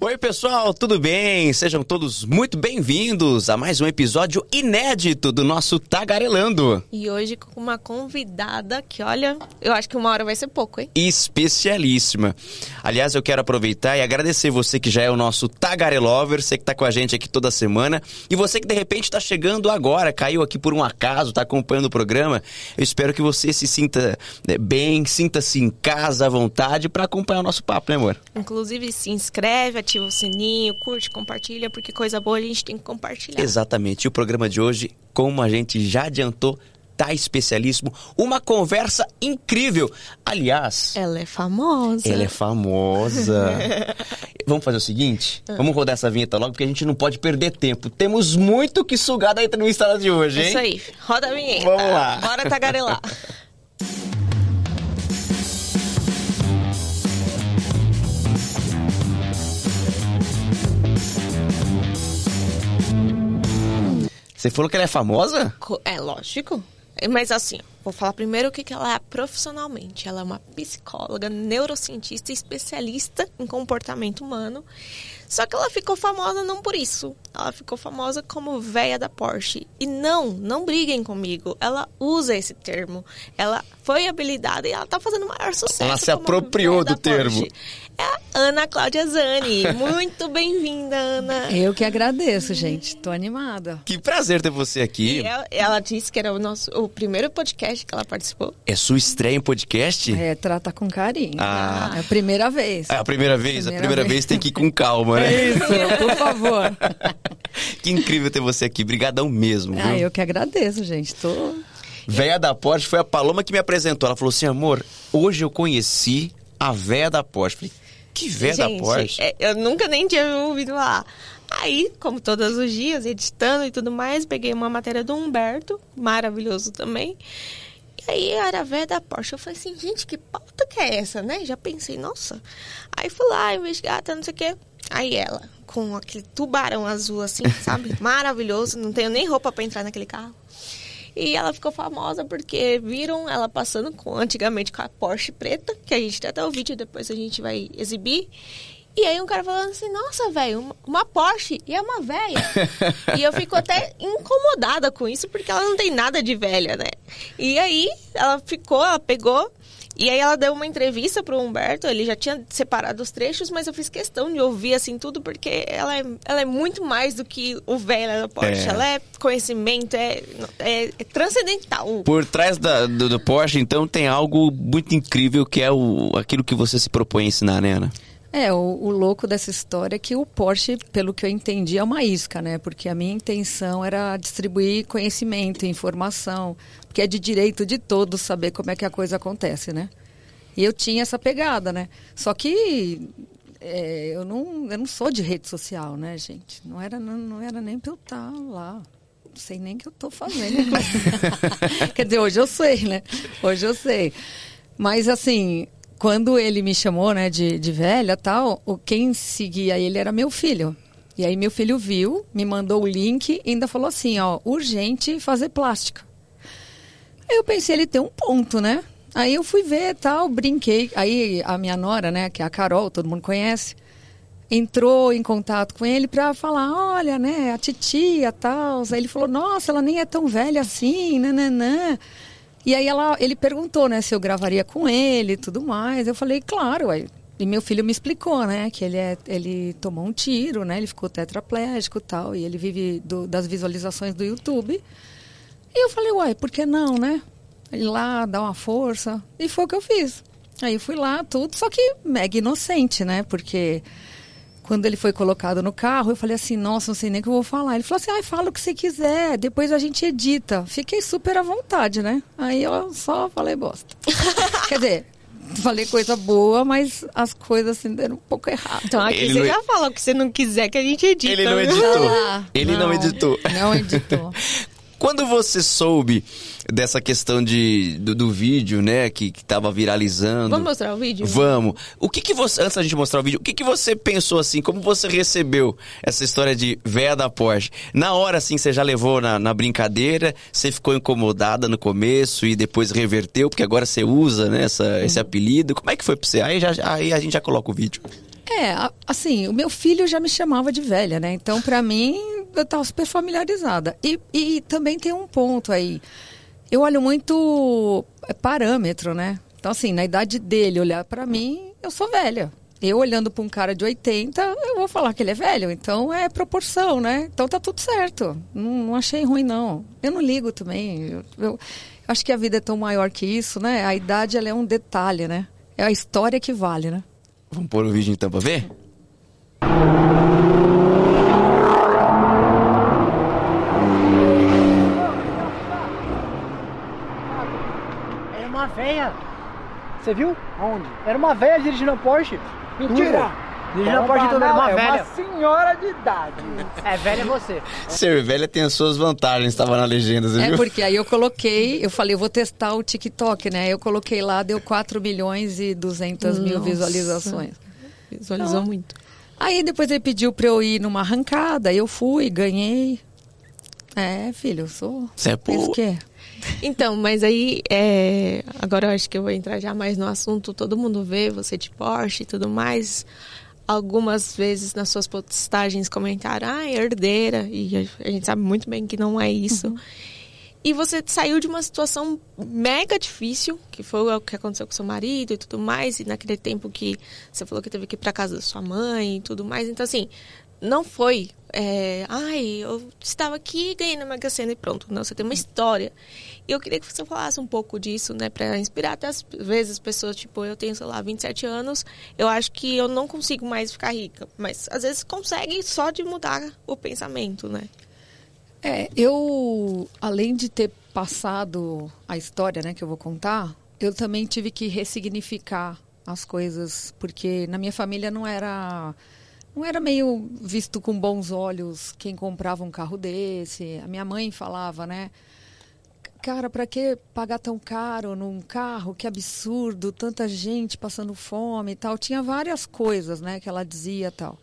Oi, pessoal, tudo bem? Sejam todos muito bem-vindos a mais um episódio inédito do nosso Tagarelando. E hoje com uma convidada que, olha, eu acho que uma hora vai ser pouco, hein? Especialíssima. Aliás, eu quero aproveitar e agradecer você que já é o nosso Tagarelover, você que tá com a gente aqui toda semana, e você que de repente está chegando agora, caiu aqui por um acaso, tá acompanhando o programa. Eu espero que você se sinta né, bem, sinta-se em casa, à vontade, para acompanhar o nosso papo, né, amor? Inclusive, se inscreve, ativa o sininho, curte, compartilha, porque coisa boa a gente tem que compartilhar. Exatamente. E o programa de hoje, como a gente já adiantou, tá especialíssimo. Uma conversa incrível. Aliás. Ela é famosa. Ela é famosa. Vamos fazer o seguinte? Vamos rodar essa vinheta logo, porque a gente não pode perder tempo. Temos muito que sugar da entrevista de hoje, hein? Isso aí. Roda a vinheta. Vamos lá. Bora tagarelar. Você falou que ela é famosa? É lógico. Mas assim, vou falar primeiro o que, que ela é profissionalmente. Ela é uma psicóloga, neurocientista especialista em comportamento humano. Só que ela ficou famosa não por isso. Ela ficou famosa como véia da Porsche. E não, não briguem comigo. Ela usa esse termo. Ela foi habilidada e ela tá fazendo maior sucesso. Ela se apropriou do termo. Porsche. É a Ana Cláudia Zani. Muito bem-vinda, Ana. Eu que agradeço, gente. Tô animada. Que prazer ter você aqui. Ela, ela, disse que era o nosso o primeiro podcast que ela participou. É sua estreia em podcast? É, trata com carinho. Ah. É a primeira vez. É a primeira vez? Primeira a primeira vez. vez tem que ir com calma, né? É isso, por favor. que incrível ter você aqui. Brigadão mesmo. Ah, viu? eu que agradeço, gente. Tô... Véia da Porsche foi a Paloma que me apresentou. Ela falou assim, amor, hoje eu conheci a véia da Porsche. Falei, que véia da Porsche? É, eu nunca nem tinha ouvido lá. Aí, como todos os dias, editando e tudo mais, peguei uma matéria do Humberto, maravilhoso também. E aí era a véia da Porsche. Eu falei assim, gente, que pauta que é essa, né? Já pensei, nossa. Aí fui lá investigar, até não sei o quê. Aí ela, com aquele tubarão azul assim, sabe? Maravilhoso. Não tenho nem roupa para entrar naquele carro. E ela ficou famosa porque viram ela passando com antigamente com a Porsche preta, que a gente tem até o vídeo depois a gente vai exibir. E aí um cara falando assim, nossa, velho, uma, uma, Porsche e é uma velha. e eu fico até incomodada com isso, porque ela não tem nada de velha, né? E aí ela ficou, ela pegou e aí ela deu uma entrevista pro Humberto, ele já tinha separado os trechos, mas eu fiz questão de ouvir assim tudo, porque ela é, ela é muito mais do que o velho da Porsche. É. Ela é conhecimento, é, é, é transcendental. Por trás da, do, do, Porsche, então, tem algo muito incrível que é o, aquilo que você se propõe a ensinar, né, Ana? É, o, o, louco dessa história é que o Porsche, pelo que eu entendi, é uma isca, né? Porque a minha intenção era distribuir conhecimento, informação, porque é de direito de todos saber como é que a coisa acontece, né? E eu tinha essa pegada, né? Só que é, eu, não, eu não sou de rede social, né, gente? Não era, não, não era nem pra eu estar tá lá. Não sei nem o que eu estou fazendo. Quer dizer, hoje eu sei, né? Hoje eu sei. Mas, assim, quando ele me chamou, né, de, de velha tal, o, quem seguia ele era meu filho. E aí meu filho viu, me mandou o link e ainda falou assim, ó, urgente fazer plástica. Aí eu pensei, ele tem um ponto, né? Aí eu fui ver tal, brinquei. Aí a minha nora, né, que é a Carol, todo mundo conhece, entrou em contato com ele para falar, olha, né, a titia tal. Aí ele falou, nossa, ela nem é tão velha assim, nananã. E aí ela, ele perguntou, né, se eu gravaria com ele e tudo mais. Eu falei, claro, aí. E meu filho me explicou, né, que ele, é, ele tomou um tiro, né, ele ficou tetraplégico e tal, e ele vive do, das visualizações do YouTube. E eu falei, uai, por que não, né? Ir lá, dar uma força. E foi o que eu fiz. Aí fui lá, tudo, só que mega inocente, né? Porque quando ele foi colocado no carro, eu falei assim, nossa, não sei nem o que eu vou falar. Ele falou assim, ai, fala o que você quiser, depois a gente edita. Fiquei super à vontade, né? Aí eu só falei bosta. Quer dizer, falei coisa boa, mas as coisas assim deram um pouco errado. Então aqui ele você não... já falou que você não quiser que a gente edite. Ele não editou. Ah, ele não, não editou. Não editou. Quando você soube dessa questão de, do, do vídeo, né, que, que tava viralizando... Vamos mostrar o vídeo? Vamos. O que que você, antes da gente mostrar o vídeo, o que que você pensou, assim, como você recebeu essa história de véia da Porsche? Na hora, assim, você já levou na, na brincadeira, você ficou incomodada no começo e depois reverteu, porque agora você usa, né, essa, esse apelido. Como é que foi pra você? Aí, já, aí a gente já coloca o vídeo. É, assim, o meu filho já me chamava de velha, né? Então, para mim, eu estava super familiarizada. E, e também tem um ponto aí. Eu olho muito é, parâmetro, né? Então, assim, na idade dele olhar para mim, eu sou velha. Eu olhando para um cara de 80, eu vou falar que ele é velho. Então é proporção, né? Então tá tudo certo. Não, não achei ruim, não. Eu não ligo também. Eu, eu, acho que a vida é tão maior que isso, né? A idade ela é um detalhe, né? É a história que vale, né? Vamos pôr o vídeo então pra ver? Era uma véia. Você viu? Aonde? Era uma véia dirigindo a Porsche. Mentira! Dirigindo a Porsche tudo. Era uma é velha. uma senhora de idade. É, velha é você. Ser velha tem as suas vantagens, estava na legenda, você É viu? porque aí eu coloquei, eu falei, eu vou testar o TikTok, né? Eu coloquei lá, deu 4 milhões e 200 mil Nossa. visualizações. Visualizou Não. muito. Aí depois ele pediu pra eu ir numa arrancada, eu fui, ganhei. É, filho, eu sou. Você é é. Então, mas aí, é, agora eu acho que eu vou entrar já mais no assunto. Todo mundo vê você de Porsche e tudo mais. Algumas vezes nas suas postagens comentaram, ah, herdeira. E a, a gente sabe muito bem que não é isso. E você saiu de uma situação mega difícil, que foi o que aconteceu com seu marido e tudo mais, e naquele tempo que você falou que teve que ir pra casa da sua mãe e tudo mais. Então, assim, não foi, é, ai, eu estava aqui ganhei na Mega Sena e pronto. Não, você tem uma história. E eu queria que você falasse um pouco disso, né, pra inspirar até às vezes pessoas, tipo, eu tenho, sei lá, 27 anos, eu acho que eu não consigo mais ficar rica. Mas às vezes consegue só de mudar o pensamento, né? É, eu, além de ter passado a história, né, que eu vou contar, eu também tive que ressignificar as coisas, porque na minha família não era não era meio visto com bons olhos quem comprava um carro desse. A minha mãe falava, né? Cara, para que pagar tão caro num carro? Que absurdo, tanta gente passando fome e tal. Tinha várias coisas, né, que ela dizia tal.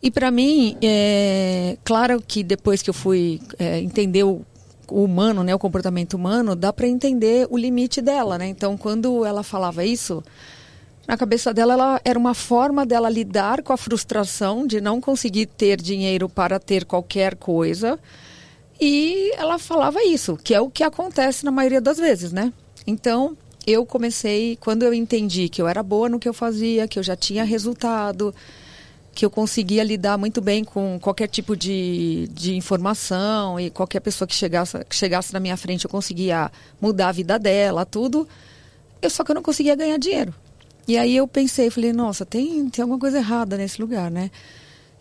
E para mim, é claro que depois que eu fui é, entender o, o humano, né, o comportamento humano, dá para entender o limite dela, né? Então, quando ela falava isso, na cabeça dela ela, era uma forma dela lidar com a frustração de não conseguir ter dinheiro para ter qualquer coisa. E ela falava isso, que é o que acontece na maioria das vezes, né? Então, eu comecei, quando eu entendi que eu era boa no que eu fazia, que eu já tinha resultado, que eu conseguia lidar muito bem com qualquer tipo de, de informação e qualquer pessoa que chegasse, que chegasse na minha frente eu conseguia mudar a vida dela, tudo. Eu só que eu não conseguia ganhar dinheiro. E aí eu pensei, falei, nossa, tem, tem alguma coisa errada nesse lugar, né?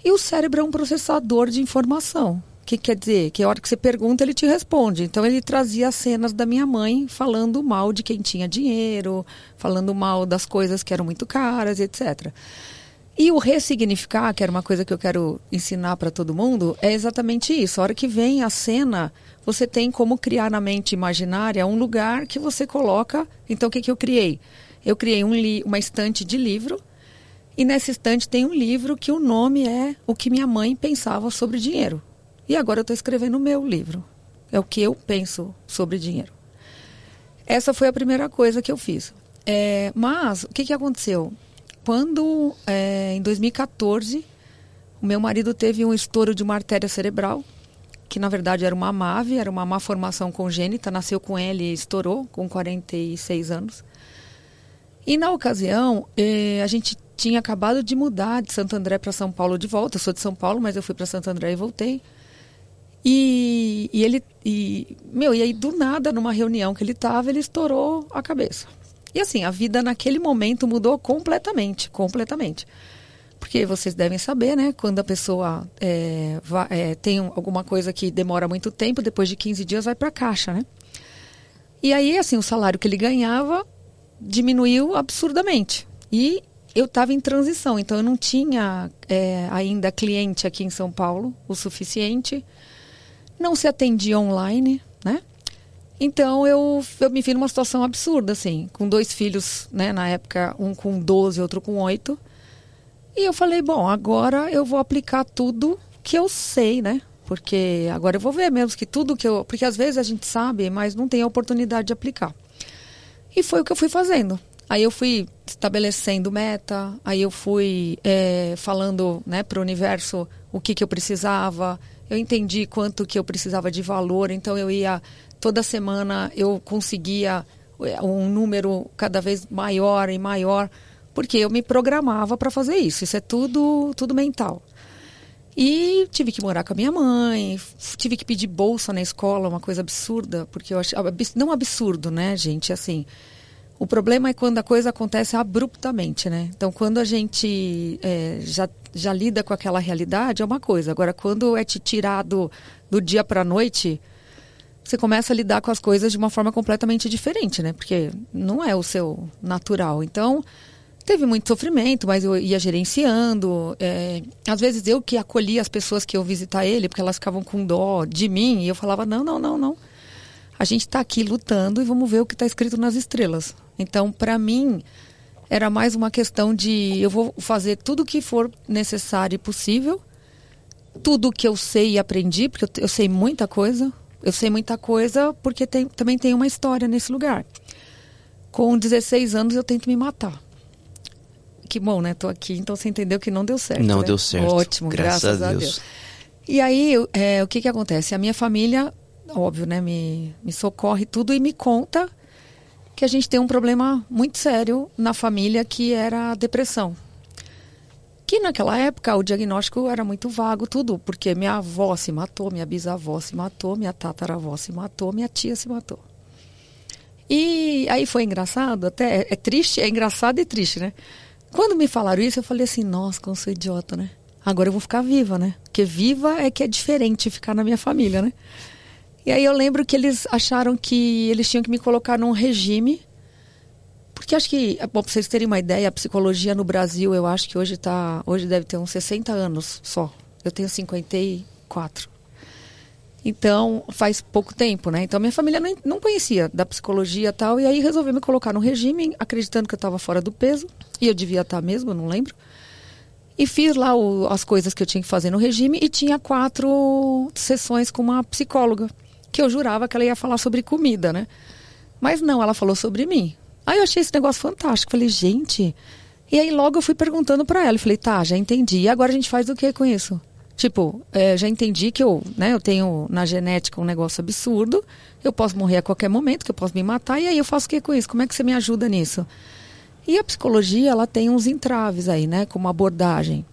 E o cérebro é um processador de informação. O que quer dizer? Que a hora que você pergunta, ele te responde. Então ele trazia as cenas da minha mãe falando mal de quem tinha dinheiro, falando mal das coisas que eram muito caras, etc. E o ressignificar, que era uma coisa que eu quero ensinar para todo mundo, é exatamente isso. A hora que vem a cena, você tem como criar na mente imaginária um lugar que você coloca. Então, o que, que eu criei? Eu criei um uma estante de livro, e nessa estante tem um livro que o nome é O que minha mãe pensava sobre dinheiro. E agora eu estou escrevendo o meu livro. É o que eu penso sobre dinheiro. Essa foi a primeira coisa que eu fiz. É, mas, o que, que aconteceu? Quando, é, em 2014, o meu marido teve um estouro de uma artéria cerebral, que na verdade era uma MAVE, era uma má formação congênita, nasceu com ele e estourou com 46 anos. E na ocasião, eh, a gente tinha acabado de mudar de Santo André para São Paulo de volta. Eu sou de São Paulo, mas eu fui para Santo André e voltei. E, e ele, e, meu, e aí do nada, numa reunião que ele estava, ele estourou a cabeça. E assim, a vida naquele momento mudou completamente, completamente. Porque vocês devem saber, né? Quando a pessoa é, va- é, tem um- alguma coisa que demora muito tempo, depois de 15 dias vai para caixa, né? E aí, assim, o salário que ele ganhava diminuiu absurdamente. E eu estava em transição, então eu não tinha é, ainda cliente aqui em São Paulo o suficiente. Não se atendia online, né? Então eu, eu me vi numa situação absurda, assim, com dois filhos, né? Na época, um com 12, outro com 8. E eu falei, bom, agora eu vou aplicar tudo que eu sei, né? Porque agora eu vou ver mesmo que tudo que eu. Porque às vezes a gente sabe, mas não tem a oportunidade de aplicar. E foi o que eu fui fazendo. Aí eu fui estabelecendo meta, aí eu fui é, falando né, para o universo o que, que eu precisava, eu entendi quanto que eu precisava de valor, então eu ia toda semana eu conseguia é, um número cada vez maior e maior, porque eu me programava para fazer isso. Isso é tudo, tudo mental. E tive que morar com a minha mãe, tive que pedir bolsa na escola, uma coisa absurda, porque eu achava. Não absurdo, né, gente? Assim. O problema é quando a coisa acontece abruptamente, né? Então, quando a gente é, já, já lida com aquela realidade, é uma coisa. Agora, quando é te tirado do dia para a noite, você começa a lidar com as coisas de uma forma completamente diferente, né? Porque não é o seu natural. Então, teve muito sofrimento, mas eu ia gerenciando. É, às vezes eu que acolhia as pessoas que iam visitar ele, porque elas ficavam com dó de mim, e eu falava: não, não, não, não. A gente está aqui lutando e vamos ver o que está escrito nas estrelas. Então, para mim, era mais uma questão de eu vou fazer tudo o que for necessário e possível, tudo o que eu sei e aprendi, porque eu, eu sei muita coisa, eu sei muita coisa porque tem, também tem uma história nesse lugar. Com 16 anos eu tento me matar. Que bom, né? Tô aqui, então você entendeu que não deu certo. Não né? deu certo. Ótimo, graças, graças a, Deus. a, Deus. E aí, é, o que que acontece? A minha família, óbvio, né, me, me socorre tudo e me conta que a gente tem um problema muito sério na família que era a depressão que naquela época o diagnóstico era muito vago, tudo, porque minha avó se matou, minha bisavó se matou, minha tataravó se matou, minha tia se matou. E aí foi engraçado, até é triste, é engraçado e triste, né? Quando me falaram isso, eu falei assim, nossa, como sou idiota, né? Agora eu vou ficar viva, né? Porque viva é que é diferente ficar na minha família, né? E aí eu lembro que eles acharam que eles tinham que me colocar num regime porque acho que, bom, para vocês terem uma ideia, a psicologia no Brasil, eu acho que hoje tá, hoje deve ter uns 60 anos só. Eu tenho 54. Então, faz pouco tempo, né? Então, minha família não, conhecia da psicologia e tal. E aí resolveu me colocar no regime, acreditando que eu estava fora do peso. E eu devia estar tá mesmo, não lembro. E fiz lá o, as coisas que eu tinha que fazer no regime. E tinha quatro sessões com uma psicóloga. Que eu jurava que ela ia falar sobre comida, né? Mas não, ela falou sobre mim. Aí eu achei esse negócio fantástico. Falei, gente. E aí logo eu fui perguntando para ela. Falei, tá, já entendi. E agora a gente faz o que com isso? Tipo, é, já entendi que eu, né, eu tenho na genética um negócio absurdo. Eu posso morrer a qualquer momento, que eu posso me matar. E aí eu faço o que com isso? Como é que você me ajuda nisso? E a psicologia, ela tem uns entraves aí, né, como abordagem.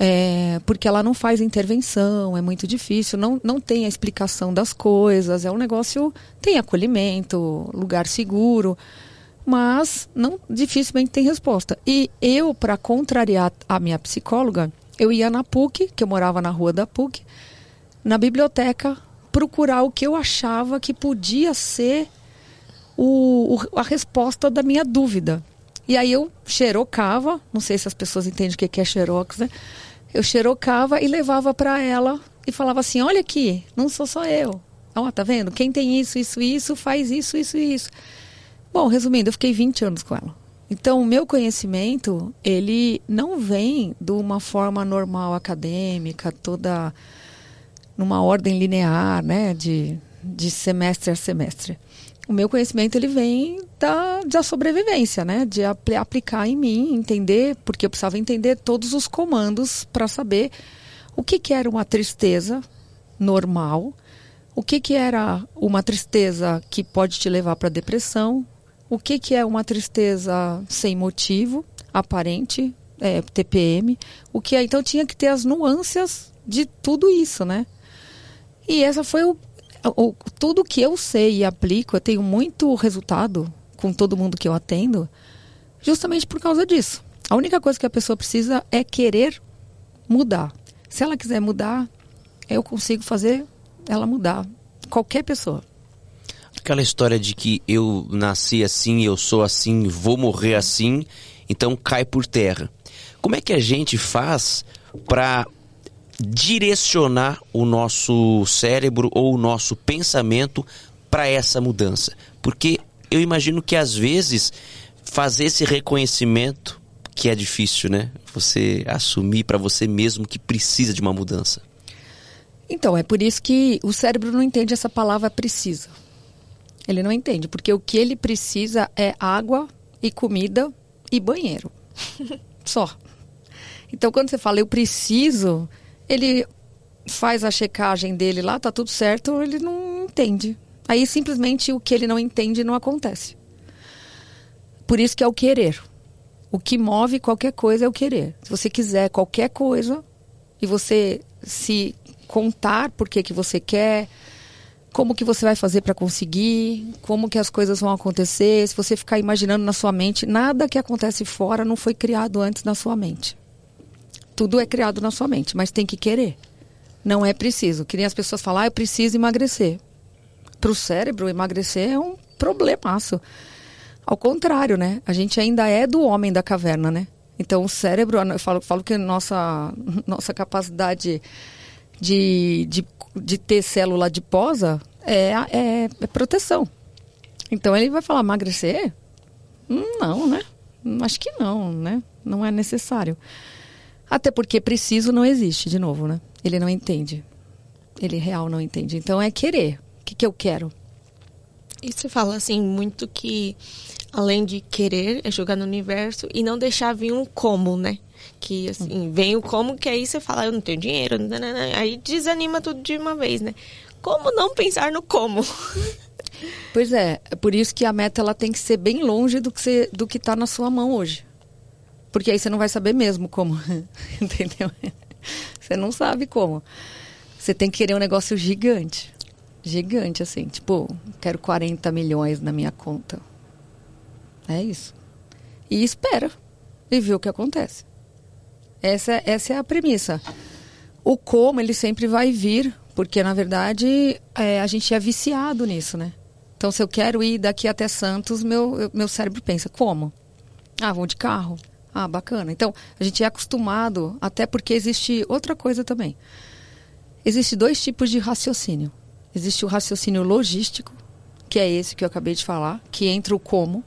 É, porque ela não faz intervenção, é muito difícil, não, não tem a explicação das coisas, é um negócio, tem acolhimento, lugar seguro mas não dificilmente tem resposta. E eu, para contrariar a minha psicóloga, eu ia na PUC, que eu morava na rua da PUC, na biblioteca, procurar o que eu achava que podia ser o, o, a resposta da minha dúvida. E aí eu xerocava, não sei se as pessoas entendem o que é xerox, né? Eu xerocava e levava para ela e falava assim: olha aqui, não sou só eu. Ó, tá vendo? Quem tem isso, isso, isso, faz isso, isso e isso. Bom, resumindo, eu fiquei 20 anos com ela. Então, o meu conhecimento, ele não vem de uma forma normal acadêmica, toda numa ordem linear, né, de, de semestre a semestre. O meu conhecimento ele vem da, da sobrevivência, né, de apl aplicar em mim, entender, porque eu precisava entender todos os comandos para saber o que, que era uma tristeza normal, o que, que era uma tristeza que pode te levar para depressão, o que, que é uma tristeza sem motivo, aparente, é, TPM, o que é, então tinha que ter as nuances de tudo isso, né? E essa foi o, o tudo que eu sei e aplico, eu tenho muito resultado com todo mundo que eu atendo, justamente por causa disso. A única coisa que a pessoa precisa é querer mudar. Se ela quiser mudar, eu consigo fazer ela mudar. Qualquer pessoa. Aquela história de que eu nasci assim, eu sou assim, vou morrer assim, então cai por terra. Como é que a gente faz para direcionar o nosso cérebro ou o nosso pensamento para essa mudança? Porque eu imagino que às vezes fazer esse reconhecimento que é difícil, né? Você assumir para você mesmo que precisa de uma mudança. Então, é por isso que o cérebro não entende essa palavra precisa. Ele não entende, porque o que ele precisa é água e comida e banheiro. Só. Então, quando você fala eu preciso, ele faz a checagem dele lá, tá tudo certo, ele não entende. Aí simplesmente o que ele não entende não acontece. Por isso que é o querer. O que move qualquer coisa é o querer. Se você quiser qualquer coisa e você se contar por que, que você quer, como que você vai fazer para conseguir, como que as coisas vão acontecer, se você ficar imaginando na sua mente, nada que acontece fora não foi criado antes na sua mente. Tudo é criado na sua mente, mas tem que querer. Não é preciso. Que nem as pessoas falam, ah, eu preciso emagrecer. Para o cérebro, emagrecer é um problemaço. Ao contrário, né? A gente ainda é do homem da caverna, né? Então, o cérebro, eu falo, falo que nossa, nossa capacidade de, de, de ter célula adiposa é, é, é proteção. Então, ele vai falar, emagrecer? Não, né? Acho que não, né? Não é necessário. Até porque preciso não existe, de novo, né? Ele não entende. Ele real não entende. Então é querer. O que, que eu quero? E você fala assim muito que além de querer é jogar no universo e não deixar vir um como, né? Que assim, vem o como que aí você fala, eu não tenho dinheiro, nanana, aí desanima tudo de uma vez, né? Como não pensar no como? Pois é, é por isso que a meta ela tem que ser bem longe do que você, do que está na sua mão hoje. Porque aí você não vai saber mesmo como, entendeu? Você não sabe como. Você tem que querer um negócio gigante. Gigante, assim. Tipo, quero 40 milhões na minha conta. É isso. E espera. E vê o que acontece. Essa, essa é a premissa. O como, ele sempre vai vir, porque, na verdade, é, a gente é viciado nisso, né? Então, se eu quero ir daqui até Santos, meu, meu cérebro pensa, como? Ah, vou de carro. Ah, bacana. Então, a gente é acostumado, até porque existe outra coisa também. Existe dois tipos de raciocínio. Existe o raciocínio logístico, que é esse que eu acabei de falar, que entra o como,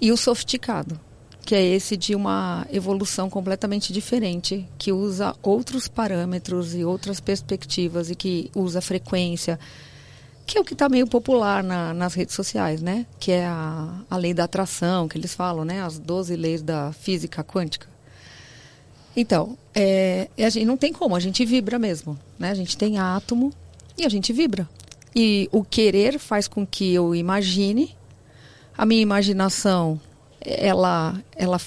e o sofisticado, que é esse de uma evolução completamente diferente, que usa outros parâmetros e outras perspectivas e que usa frequência, que é o que está meio popular na, nas redes sociais, né? Que é a, a lei da atração, que eles falam, né? As 12 leis da física quântica. Então, é, a gente não tem como, a gente vibra mesmo, né? A gente tem átomo e a gente vibra. E o querer faz com que eu imagine. A minha imaginação, ela, ela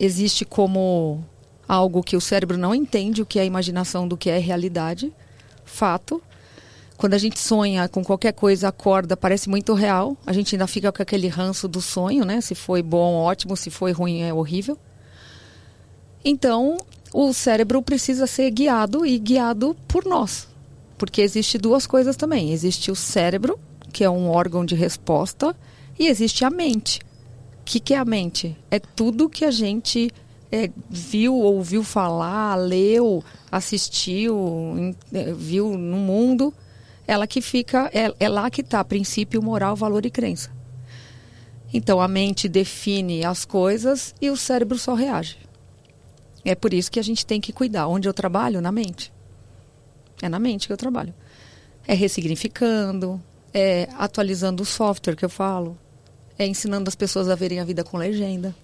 existe como algo que o cérebro não entende o que é imaginação do que é realidade, fato. Quando a gente sonha com qualquer coisa, acorda, parece muito real. A gente ainda fica com aquele ranço do sonho, né? Se foi bom, ótimo, se foi ruim, é horrível. Então, o cérebro precisa ser guiado e guiado por nós. Porque existe duas coisas também. Existe o cérebro, que é um órgão de resposta, e existe a mente. O que, que é a mente? É tudo que a gente é, viu, ouviu falar, leu, assistiu, é, viu no mundo ela que fica, é, é lá que está princípio, moral, valor e crença. Então a mente define as coisas e o cérebro só reage. É por isso que a gente tem que cuidar. Onde eu trabalho? Na mente. É na mente que eu trabalho. É ressignificando, é atualizando o software que eu falo, é ensinando as pessoas a verem a vida com legenda.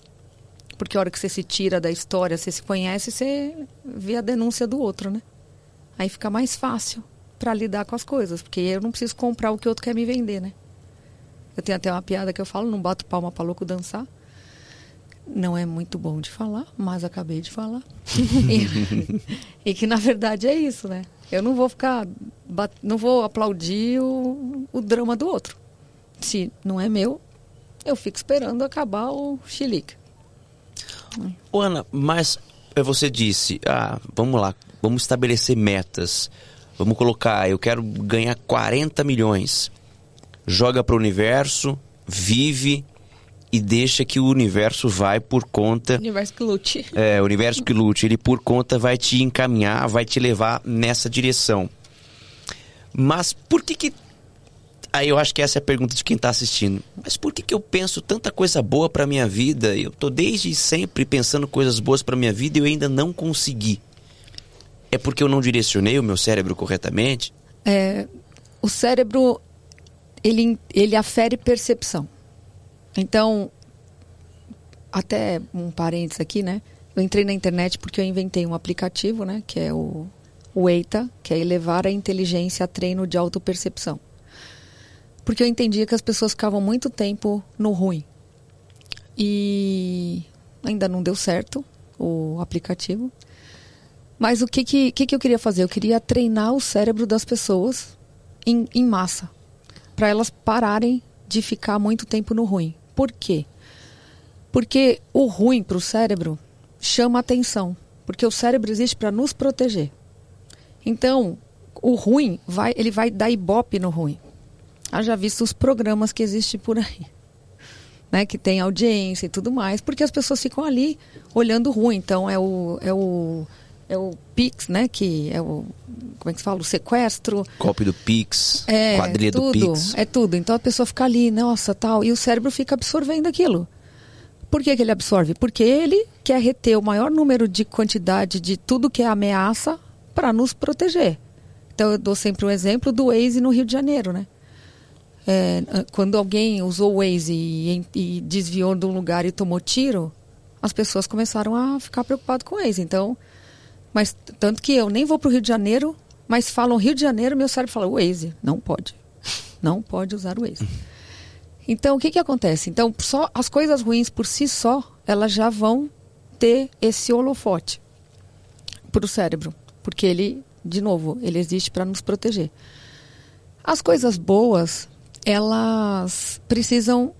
Porque a hora que você se tira da história, você se conhece, você vê a denúncia do outro, né? Aí fica mais fácil para lidar com as coisas, porque eu não preciso comprar o que o outro quer me vender, né? Eu tenho até uma piada que eu falo, não bato palma para louco dançar. Não é muito bom de falar, mas acabei de falar. e, e, que na verdade é isso, né? Eu não vou ficar, não vou aplaudir o, o drama do outro. Se não é meu, eu fico esperando acabar o xilique. Ana, mas eh, você disse, ah, vamos lá, vamos estabelecer metas. Vamos colocar, eu quero ganhar 40 milhões. Joga para o universo, vive e deixa que o universo vai por conta. Universo que lute. É, o universo que lute. Ele por conta vai te encaminhar, vai te levar nessa direção. Mas por que que. Aí eu acho que essa é a pergunta de quem está assistindo. Mas por que que eu penso tanta coisa boa para minha vida? Eu tô desde sempre pensando coisas boas para minha vida e eu ainda não consegui. É porque eu não direcionei o meu cérebro corretamente? É, o cérebro, ele, ele afere percepção. Então, até um parênteses aqui, né? Eu entrei na internet porque eu inventei um aplicativo, né? Que é o, o EITA, que é elevar a inteligência a treino de autopercepção. Porque eu entendia que as pessoas ficavam muito tempo no ruim. E ainda não deu certo o aplicativo. Mas o que, que, que, que eu queria fazer? Eu queria treinar o cérebro das pessoas em, em massa. Para elas pararem de ficar muito tempo no ruim. Por quê? Porque o ruim para o cérebro chama atenção. Porque o cérebro existe para nos proteger. Então, o ruim, vai, ele vai dar ibope no ruim. Haja visto os programas que existem por aí. Né, que tem audiência e tudo mais, porque as pessoas ficam ali olhando ruim. Então, é o, é o é o Pix, né? Que é o. Como é que se fala? O sequestro. Golpe do Pix. É, quadrilha tudo, do Pix. É tudo. Então a pessoa fica ali, nossa, tal. E o cérebro fica absorvendo aquilo. Por que, que ele absorve? Porque ele quer reter o maior número de quantidade de tudo que é ameaça para nos proteger. Então eu dou sempre um exemplo do Waze no Rio de Janeiro, né? É, quando alguém usou o Waze e, e desviou de um lugar e tomou tiro, as pessoas começaram a ficar preocupadas com o Waze. Então, mas tanto que eu nem vou para o Rio de Janeiro, mas falam Rio de Janeiro, meu cérebro fala Waze. Não pode. Não pode usar o Waze. Então, o que, que acontece? Então, só as coisas ruins por si só, elas já vão ter esse holofote para o cérebro. Porque ele, de novo, ele existe para nos proteger. As coisas boas, elas precisam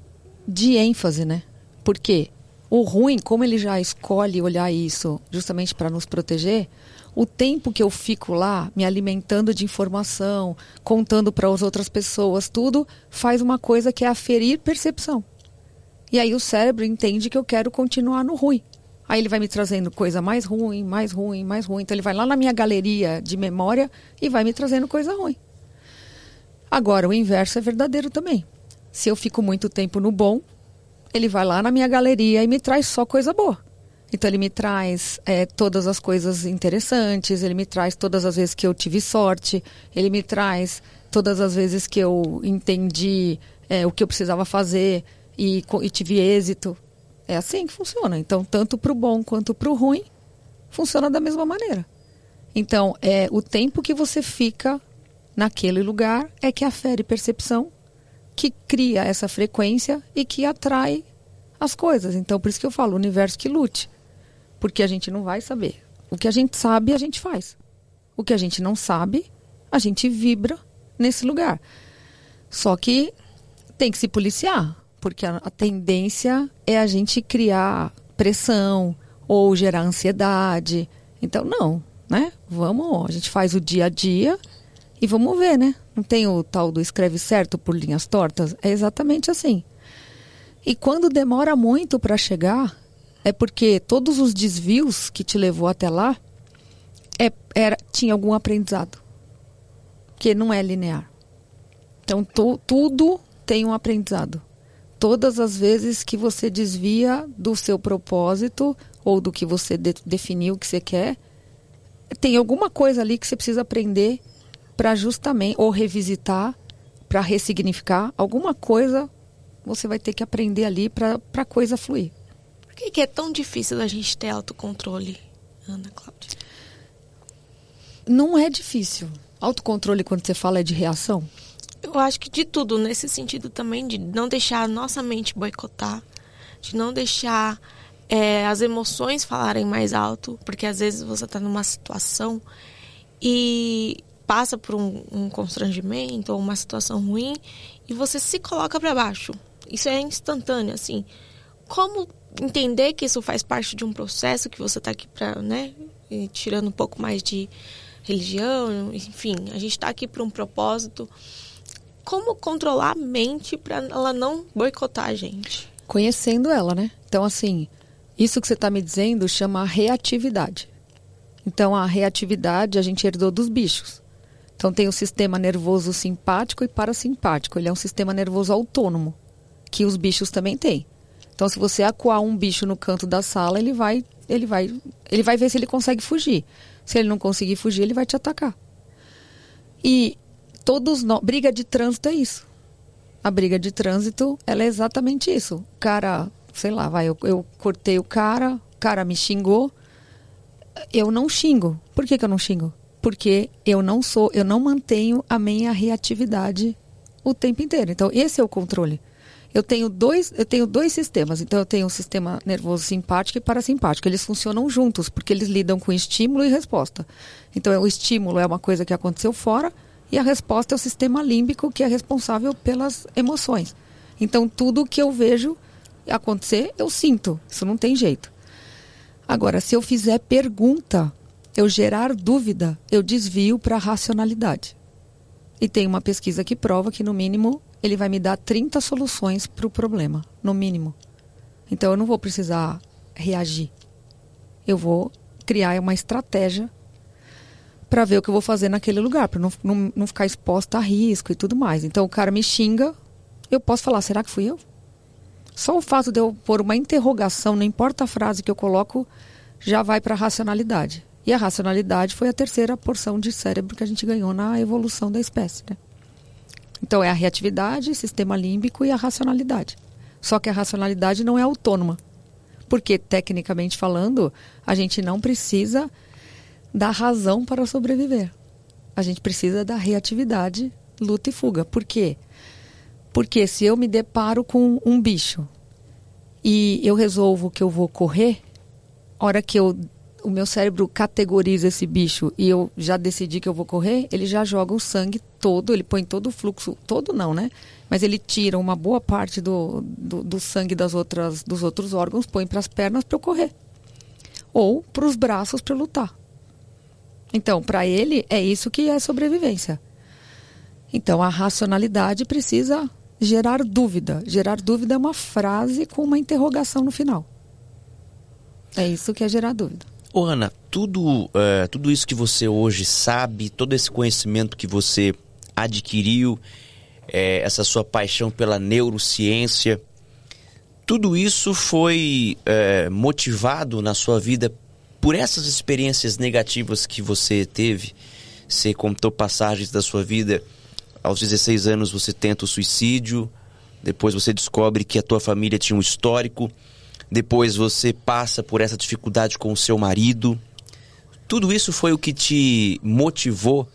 de ênfase, né? Porque o ruim, como ele já escolhe olhar isso justamente para nos proteger, o tempo que eu fico lá me alimentando de informação, contando para as outras pessoas, tudo faz uma coisa que é aferir percepção. E aí o cérebro entende que eu quero continuar no ruim. Aí ele vai me trazendo coisa mais ruim, mais ruim, mais ruim. Então ele vai lá na minha galeria de memória e vai me trazendo coisa ruim. Agora, o inverso é verdadeiro também. Se eu fico muito tempo no bom, ele vai lá na minha galeria e me traz só coisa boa. Então ele me traz é, todas as coisas interessantes, ele me traz todas as vezes que eu tive sorte, ele me traz todas as vezes que eu entendi é, o que eu precisava fazer e, e tive êxito. É assim que funciona. Então, tanto para o bom quanto para o ruim, funciona da mesma maneira. Então, é o tempo que você fica naquele lugar é que afere percepção que cria essa frequência e que atrai as coisas. Então, por isso que eu falo, universo que lute. Porque a gente não vai saber. O que a gente sabe, a gente faz. O que a gente não sabe, a gente vibra nesse lugar. Só que tem que se policiar, porque a, a tendência é a gente criar pressão ou gerar ansiedade. Então, não, né? Vamos, a gente faz o dia a dia e vamos ver, né? Não tem o tal do escreve certo por linhas tortas? É exatamente assim. E quando demora muito para chegar, é porque todos os desvios que te levou até lá é, era, tinha algum aprendizado. Que não é linear. Então, to, tudo tem um aprendizado. Todas as vezes que você desvia do seu propósito ou do que você de, definiu que você quer, tem alguma coisa ali que você precisa aprender para justamente ou revisitar, para ressignificar alguma coisa, você vai ter que aprender ali para a coisa fluir. Por que, que é tão difícil a gente ter autocontrole, Ana Cláudia? Não é difícil. Autocontrole, quando você fala, é de reação? Eu acho que de tudo, nesse sentido também, de não deixar a nossa mente boicotar, de não deixar é, as emoções falarem mais alto, porque às vezes você está numa situação e passa por um, um constrangimento ou uma situação ruim e você se coloca para baixo. Isso é instantâneo, assim. Como entender que isso faz parte de um processo que você está aqui para, né, tirando um pouco mais de religião, enfim, a gente está aqui para um propósito. Como controlar a mente para ela não boicotar a gente? Conhecendo ela, né? Então, assim, isso que você está me dizendo chama reatividade. Então, a reatividade a gente herdou dos bichos. Então tem o sistema nervoso simpático e parasimpático. Ele é um sistema nervoso autônomo, que os bichos também têm. Então se você acuar um bicho no canto da sala, ele vai, ele vai, ele vai ver se ele consegue fugir. Se ele não conseguir fugir, ele vai te atacar. E todos nós, briga de trânsito é isso. A briga de trânsito, ela é exatamente isso. O cara sei lá, vai, eu, eu cortei o cara, o cara me xingou, eu não xingo. Por que, que eu não xingo? Porque eu não sou, eu não mantenho a minha reatividade o tempo inteiro. Então, esse é o controle. Eu tenho dois, eu tenho dois sistemas. Então, eu tenho o sistema nervoso simpático e parasimpático. Eles funcionam juntos, porque eles lidam com estímulo e resposta. Então, o estímulo é uma coisa que aconteceu fora e a resposta é o sistema límbico, que é responsável pelas emoções. Então, tudo que eu vejo acontecer, eu sinto. Isso não tem jeito. Agora, se eu fizer pergunta, eu gerar dúvida, eu desvio para a racionalidade. E tem uma pesquisa que prova que, no mínimo, ele vai me dar 30 soluções para o problema, no mínimo. Então, eu não vou precisar reagir. Eu vou criar uma estratégia para ver o que eu vou fazer naquele lugar, para não, não, não ficar exposta a risco e tudo mais. Então, o cara me xinga, eu posso falar: será que fui eu? Só o fato de eu pôr uma interrogação, não importa a frase que eu coloco, já vai para a racionalidade. E a racionalidade foi a terceira porção de cérebro que a gente ganhou na evolução da espécie. Né? Então é a reatividade, sistema límbico e a racionalidade. Só que a racionalidade não é autônoma. Porque, tecnicamente falando, a gente não precisa da razão para sobreviver. A gente precisa da reatividade, luta e fuga. Por quê? Porque se eu me deparo com um bicho e eu resolvo que eu vou correr, hora que eu o meu cérebro categoriza esse bicho e eu já decidi que eu vou correr, ele já joga o sangue todo, ele põe todo o fluxo, todo não, né? Mas ele tira uma boa parte do, do, do sangue das outras, dos outros órgãos, põe para as pernas para eu correr. Ou para os braços para lutar. Então, para ele, é isso que é sobrevivência. Então, a racionalidade precisa gerar dúvida. Gerar dúvida é uma frase com uma interrogação no final. É isso que é gerar dúvida. Ô Ana, tudo, uh, tudo isso que você hoje sabe, todo esse conhecimento que você adquiriu, é, essa sua paixão pela neurociência, tudo isso foi é, motivado na sua vida por essas experiências negativas que você teve? Você contou passagens da sua vida aos 16 anos você tenta o suicídio, depois você descobre que a tua família tinha um histórico, depois você passa por essa dificuldade com o seu marido. Tudo isso foi o que te motivou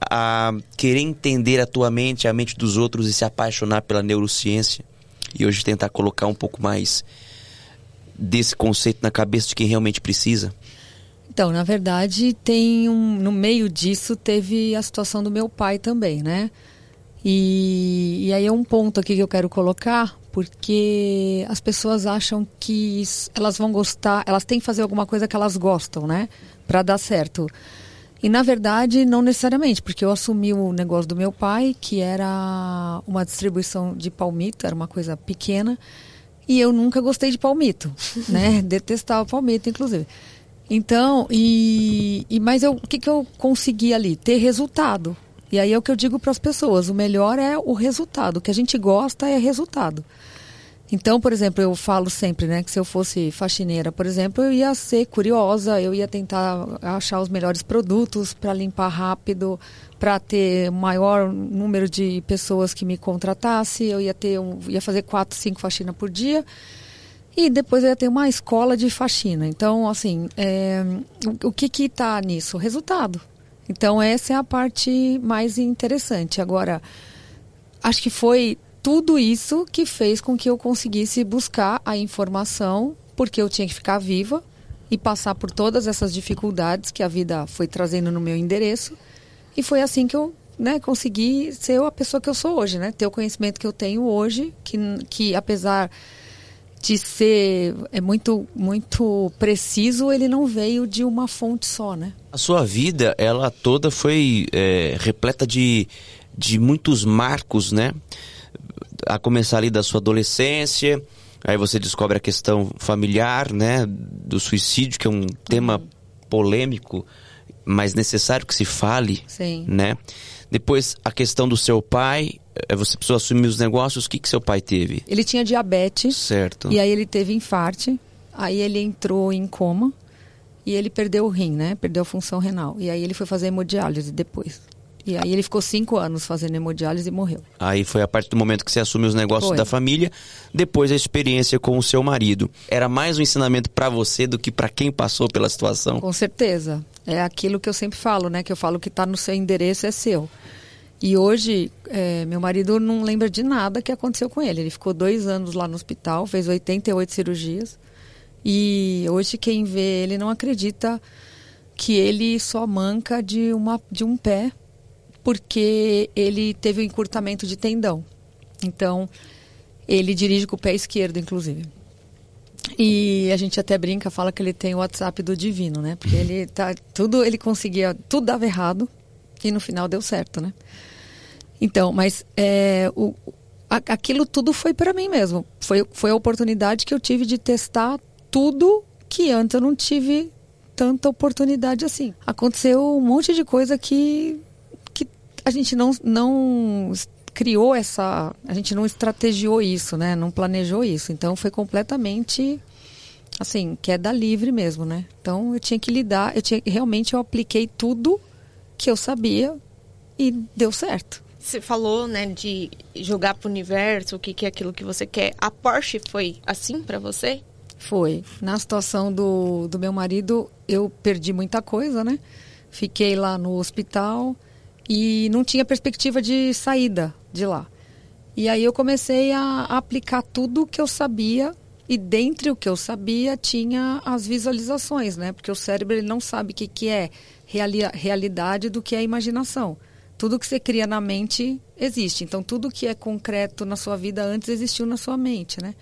a querer entender a tua mente, a mente dos outros e se apaixonar pela neurociência. E hoje tentar colocar um pouco mais desse conceito na cabeça de quem realmente precisa. Então, na verdade, tem um, no meio disso teve a situação do meu pai também, né? E, e aí é um ponto aqui que eu quero colocar, porque as pessoas acham que elas vão gostar, elas têm que fazer alguma coisa que elas gostam, né? Para dar certo. E na verdade, não necessariamente, porque eu assumi o negócio do meu pai, que era uma distribuição de palmito, era uma coisa pequena, e eu nunca gostei de palmito, né? Detestava palmito, inclusive. Então, e, e mas eu, o que, que eu consegui ali? Ter resultado. E aí é o que eu digo para as pessoas: o melhor é o resultado. O que a gente gosta é resultado. Então, por exemplo, eu falo sempre, né, que se eu fosse faxineira, por exemplo, eu ia ser curiosa, eu ia tentar achar os melhores produtos para limpar rápido, para ter maior número de pessoas que me contratasse, eu ia ter um, ia fazer quatro, cinco faxinas por dia. E depois eu ia ter uma escola de faxina. Então, assim, é, o, que que está nisso? Resultado. Então, essa é a parte mais interessante. Agora, acho que foi tudo isso que fez com que eu conseguisse buscar a informação, porque eu tinha que ficar viva e passar por todas essas dificuldades que a vida foi trazendo no meu endereço. E foi assim que eu né, consegui ser a pessoa que eu sou hoje, né? Ter o conhecimento que eu tenho hoje, que, que apesar de ser é muito muito preciso, ele não veio de uma fonte só, né? A sua vida, ela toda foi é, repleta de, de muitos marcos, né? A começar ali da sua adolescência, aí você descobre a questão familiar, né? Do suicídio, que é um tema uhum. polêmico, mas necessário que se fale, Sim. né? Depois a questão do seu pai, é, você precisou assumir os negócios, o que, que seu pai teve? Ele tinha diabetes. Certo. E aí ele teve infarte, aí ele entrou em coma e ele perdeu o rim, né? Perdeu a função renal. E aí ele foi fazer hemodiálise depois. E aí ele ficou cinco anos fazendo hemodiálise e morreu. Aí foi a partir do momento que você assumiu os negócios Foi. da família, depois a experiência com o seu marido. Era mais um ensinamento pra você do que pra quem passou pela situação? Com certeza. É aquilo que eu sempre falo, né? Que eu falo que está no seu endereço é seu. E hoje, é, meu marido não lembra de nada que aconteceu com ele. Ele ficou dois anos lá no hospital, fez 88 cirurgias. E hoje quem vê ele não acredita que ele só manca de, uma, de um pé porque ele teve um encurtamento de tendão. Então, ele dirige com o pé esquerdo, inclusive. E a gente até brinca, fala que ele tem o WhatsApp do divino, né? Porque ele tá tudo, ele conseguia, tudo dava errado e no final deu certo, né? Então, mas é, o, aquilo tudo foi para mim mesmo. Foi, foi a oportunidade que eu tive de testar tudo que antes eu não tive tanta oportunidade assim. Aconteceu um monte de coisa que, que a gente não, não criou essa. A gente não estrategiou isso, né? Não planejou isso. Então foi completamente assim, queda livre mesmo, né? Então eu tinha que lidar, eu tinha, realmente eu apliquei tudo que eu sabia e deu certo. Você falou, né, de jogar pro universo, o que, que é aquilo que você quer. A Porsche foi assim pra você? Foi. Na situação do, do meu marido, eu perdi muita coisa, né? Fiquei lá no hospital e não tinha perspectiva de saída de lá. E aí eu comecei a, aplicar tudo que eu sabia e dentre o que eu sabia tinha as visualizações, né? Porque o cérebro ele não sabe o que, que é reali realidade do que é imaginação. Tudo que você cria na mente existe. Então tudo que é concreto na sua vida antes existiu na sua mente, né?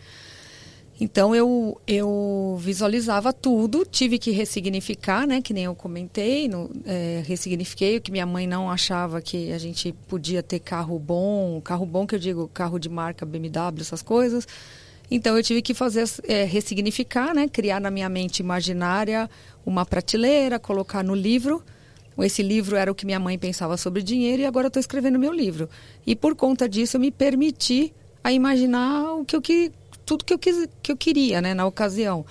Então eu, eu visualizava tudo, tive que ressignificar, né? Que nem eu comentei, no, é, ressignifiquei o que minha mãe não achava que a gente podia ter carro bom, carro bom que eu digo carro de marca BMW, essas coisas. Então eu tive que fazer é, ressignificar, né? Criar na minha mente imaginária uma prateleira, colocar no livro. Esse livro era o que minha mãe pensava sobre dinheiro e agora eu estou escrevendo meu livro. E por conta disso eu me permiti a imaginar o que eu que tudo que eu quis, que eu queria, né, na ocasião.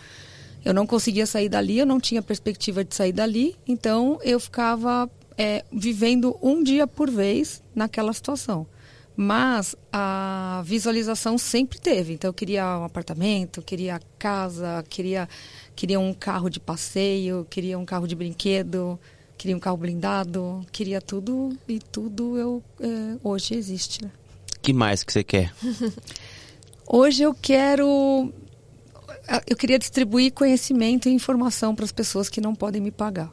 Eu não conseguia sair dali, eu não tinha perspectiva de sair dali, então eu ficava é, vivendo um dia por vez naquela situação. Mas a visualização sempre teve. Então eu queria um apartamento, queria casa, queria, queria um carro de passeio, queria um carro de brinquedo, queria um carro blindado, queria tudo e tudo eu é, hoje existe. Né? que mais que você quer? Hoje eu quero. Eu queria distribuir conhecimento e informação para as pessoas que não podem me pagar.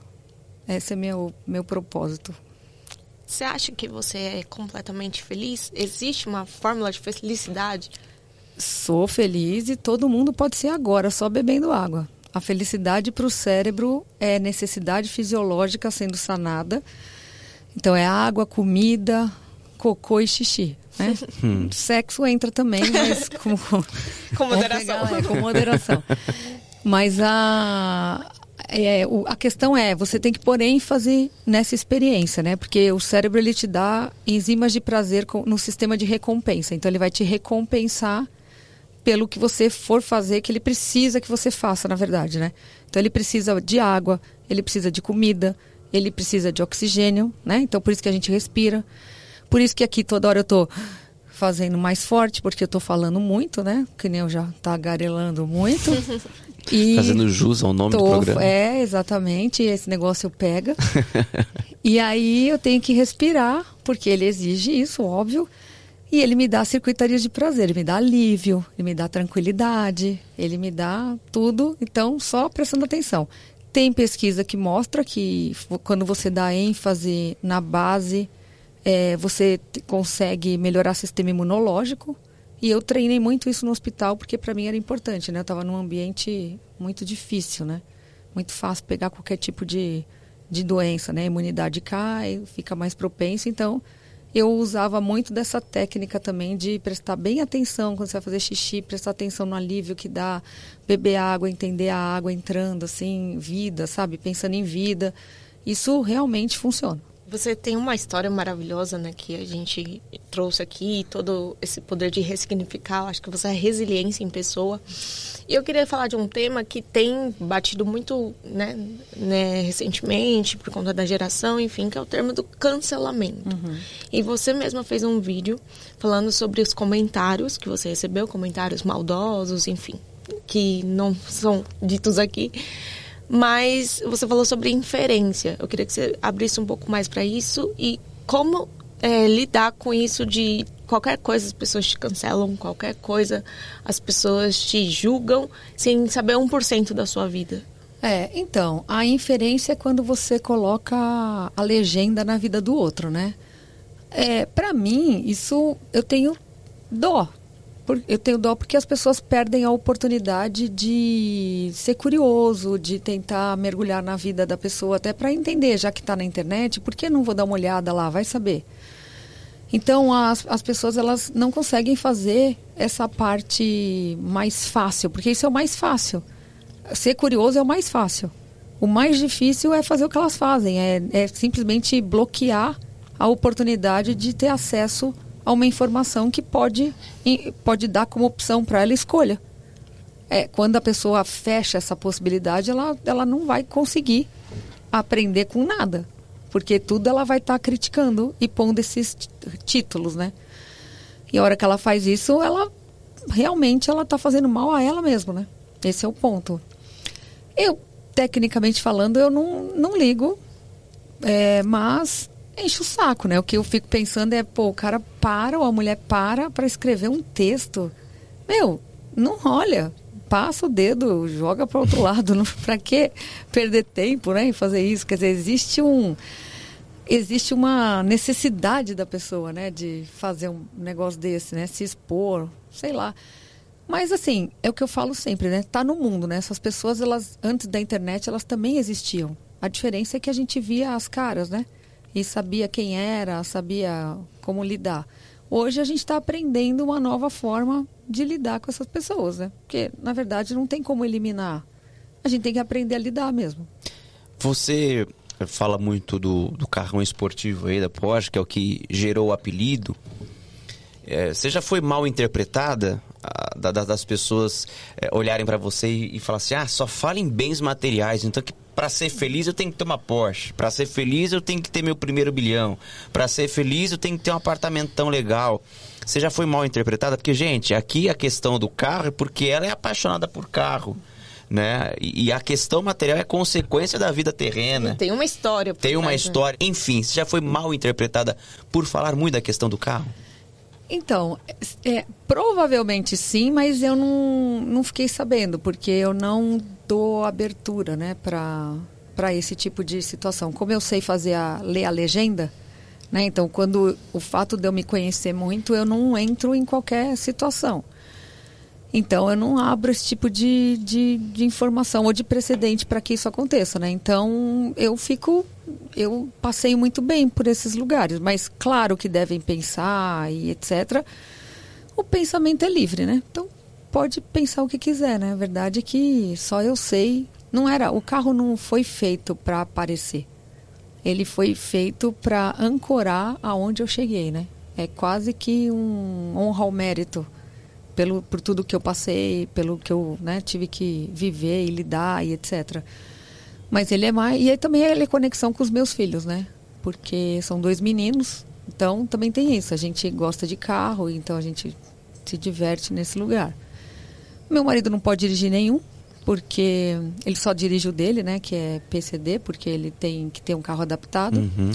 Esse é meu, meu propósito. Você acha que você é completamente feliz? Existe uma fórmula de felicidade? Sou feliz e todo mundo pode ser agora, só bebendo água. A felicidade para o cérebro é necessidade fisiológica sendo sanada. Então é água, comida, cocô e xixi. Né? Sexo entra também, mas com, Com Vamos moderação. pegar, é, com moderação. Mas a, é, o- a questão é, você tem que pôr ênfase nessa experiência, né? Porque o cérebro ele te dá enzimas de prazer com- no sistema de recompensa. Então ele vai te recompensar pelo que você for fazer, que ele precisa que você faça, na verdade, né? Então ele precisa de água, ele precisa de comida, ele precisa de oxigênio, né? Então por isso que a gente respira. Por isso que aqui toda hora eu tô fazendo mais forte, porque eu tô falando muito, né? Que nem eu já tagarelando muito. E Fazendo jus ao nome do tô- programa. É, exatamente. Esse negócio pega. e aí eu tenho que respirar, porque ele exige isso, óbvio. E ele me dá circuitarias de prazer, ele me dá alívio, ele me dá tranquilidade, ele me dá tudo. Então, só prestando atenção. Tem pesquisa que mostra que quando você dá ênfase na base, é, você consegue melhorar o sistema imunológico. E eu treinei muito isso no hospital porque para mim era importante, né? Eu estava num ambiente muito difícil, né? Muito fácil pegar qualquer tipo de, de doença, né? A imunidade cai, fica mais propensa. Então, eu usava muito dessa técnica também de prestar bem atenção quando você vai fazer xixi, prestar atenção no alívio que dá, beber água, entender a água entrando, assim, vida, sabe? Pensando em vida. Isso realmente funciona. Você tem uma história maravilhosa, né, que a gente trouxe aqui, todo esse poder de ressignificar. Eu acho que você é resiliência em pessoa. E eu queria falar de um tema que tem batido muito, né, né recentemente, por conta da geração, enfim, que é o termo do cancelamento. Uhum. E você mesma fez um vídeo falando sobre os comentários que você recebeu, comentários maldosos, enfim, que não são ditos aqui mas você falou sobre inferência. Eu queria que você abrisse um pouco mais para isso e como é, lidar com isso de qualquer coisa as pessoas te cancelam, qualquer coisa as pessoas te julgam sem saber 1% da sua vida. É, então, a inferência é quando você coloca a legenda na vida do outro, né? É, para mim, isso eu tenho dó, eu tenho dó porque as pessoas perdem a oportunidade de ser curioso, de tentar mergulhar na vida da pessoa, até para entender, já que está na internet, por que não vou dar uma olhada lá? Vai saber. Então, as, as pessoas elas não conseguem fazer essa parte mais fácil, porque isso é o mais fácil. Ser curioso é o mais fácil. O mais difícil é fazer o que elas fazem, é, é simplesmente bloquear a oportunidade de ter acesso a uma informação que pode, pode dar como opção para ela escolha. É, quando a pessoa fecha essa possibilidade, ela, ela não vai conseguir aprender com nada. Porque tudo ela vai estar tá criticando e pondo esses títulos, né? E a hora que ela faz isso, ela realmente ela está fazendo mal a ela mesma, né? Esse é o ponto. Eu, tecnicamente falando, eu não, não ligo, é, mas enche o saco, né? O que eu fico pensando é, pô, o cara para ou a mulher para para escrever um texto. Meu, não olha, passa o dedo, joga para outro lado. Para que perder tempo, né, em fazer isso? Quer dizer, existe um existe uma necessidade da pessoa, né, de fazer um negócio desse, né, se expor, sei lá. Mas assim, é o que eu falo sempre, né? Tá no mundo, né? Essas pessoas, elas antes da internet, elas também existiam. A diferença é que a gente via as caras, né? E sabia quem era, sabia como lidar. Hoje a gente está aprendendo uma nova forma de lidar com essas pessoas, né? Porque, na verdade, não tem como eliminar. A gente tem que aprender a lidar mesmo. Você fala muito do, do carrão esportivo aí da Porsche, que é o que gerou o apelido. É, você já foi mal interpretada a, da, das pessoas é, olharem para você e, e falar assim: ah, só fala em bens materiais, então que para ser feliz eu tenho que ter uma Porsche. Para ser feliz eu tenho que ter meu primeiro bilhão. Para ser feliz eu tenho que ter um apartamento tão legal. Você já foi mal interpretada? Porque, gente, aqui a questão do carro é porque ela é apaixonada por carro. Né? E, a questão material é consequência da vida terrena. E tem uma história. Tem uma né? história. Enfim, você já foi mal interpretada por falar muito da questão do carro? Então, é, provavelmente sim, mas eu não, não fiquei sabendo, porque eu não dou abertura né, para esse tipo de situação. Como eu sei fazer a, ler a legenda, né, então quando o fato de eu me conhecer muito, eu não entro em qualquer situação. Então, eu não abro esse tipo de, de, de informação ou de precedente para que isso aconteça, né? Então, eu fico... Eu passeio muito bem por esses lugares, mas claro que devem pensar e etc. O pensamento é livre, né? Então, pode pensar o que quiser, né? A verdade é que só eu sei... Não era... O carro não foi feito para aparecer. Ele foi feito para ancorar aonde eu cheguei, né? É quase que um honra ao mérito pelo por tudo que eu passei, pelo que eu né, tive que viver e lidar e etc. Mas ele é mais e aí também ele é conexão com os meus filhos, né? Porque são dois meninos, então também tem isso. A gente gosta de carro, então a gente se diverte nesse lugar. Meu marido não pode dirigir nenhum, porque ele só dirige o dele, né? Que é PCD, porque ele tem que ter um carro adaptado. Uhum.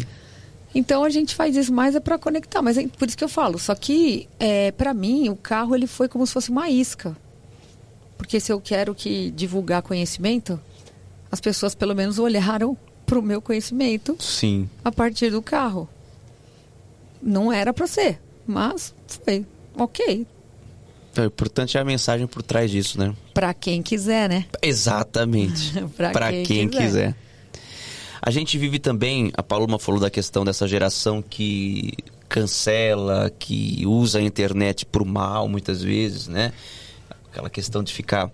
Então a gente faz isso mais é para conectar, mas é por isso que eu falo. Só que é, para mim o carro ele foi como se fosse uma isca, porque se eu quero que divulgar conhecimento, as pessoas pelo menos olharam para o meu conhecimento. Sim. A partir do carro. Não era para ser, mas foi ok. Então, o importante é a mensagem por trás disso, né? Para quem quiser, né? Exatamente. para quem, quem quiser. quiser. A gente vive também, a Paloma falou da questão dessa geração que cancela, que usa a internet o mal muitas vezes, né? Aquela questão de ficar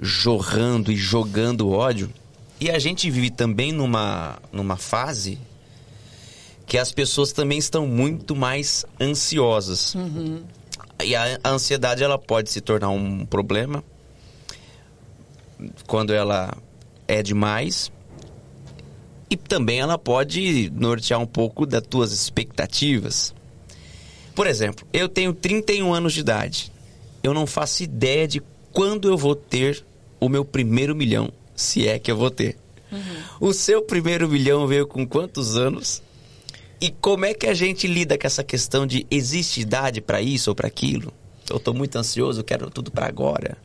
jorrando e jogando ódio. E a gente vive também numa, numa fase que as pessoas também estão muito mais ansiosas. E a, ansiedade ela pode se tornar um problema quando ela é demais. E também ela pode nortear um pouco das tuas expectativas. Por exemplo, eu tenho 31 anos de idade. Eu não faço ideia de quando eu vou ter o meu primeiro milhão, se é que eu vou ter. O seu primeiro milhão veio com quantos anos? E como é que a gente lida com essa questão de existe idade para isso ou para aquilo? Eu tô muito ansioso, quero tudo para agora.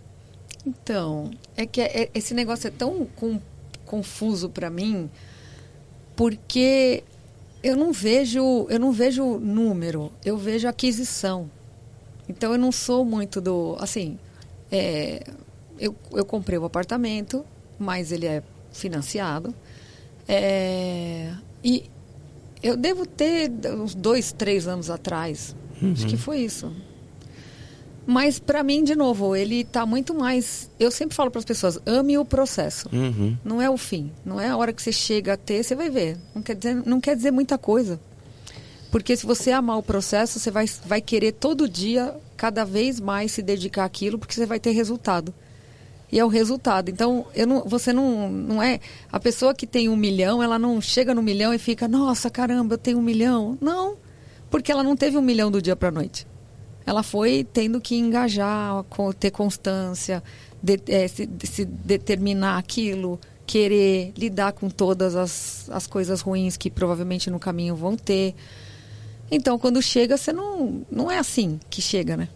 Então, é que é- esse negócio é tão com- confuso para mim, porque eu não vejo, eu não vejo número, eu vejo aquisição. Então eu não sou muito do, assim, é, eu, eu comprei o apartamento, mas ele é financiado, é, e eu devo ter uns dois, três anos atrás, acho que foi isso. Mas para mim, de novo, ele tá muito mais. Eu sempre falo para as pessoas: ame o processo. Uhum. Não é o fim. Não é a hora que você chega a ter, você vai ver. Não quer dizer, não quer dizer muita coisa. Porque se você amar o processo, você vai, vai querer todo dia, cada vez mais se dedicar àquilo, porque você vai ter resultado. E é o resultado. Então, não, você não, não é. A pessoa que tem um milhão, ela não chega no milhão e fica, nossa, caramba, eu tenho um milhão. Não. Porque ela não teve um milhão do dia para noite ela foi tendo que engajar, ter constância, de- eh, se, se determinar aquilo, querer lidar com todas as, as coisas ruins que provavelmente no caminho vão ter. Então, quando chega, você não, não é assim que chega, né?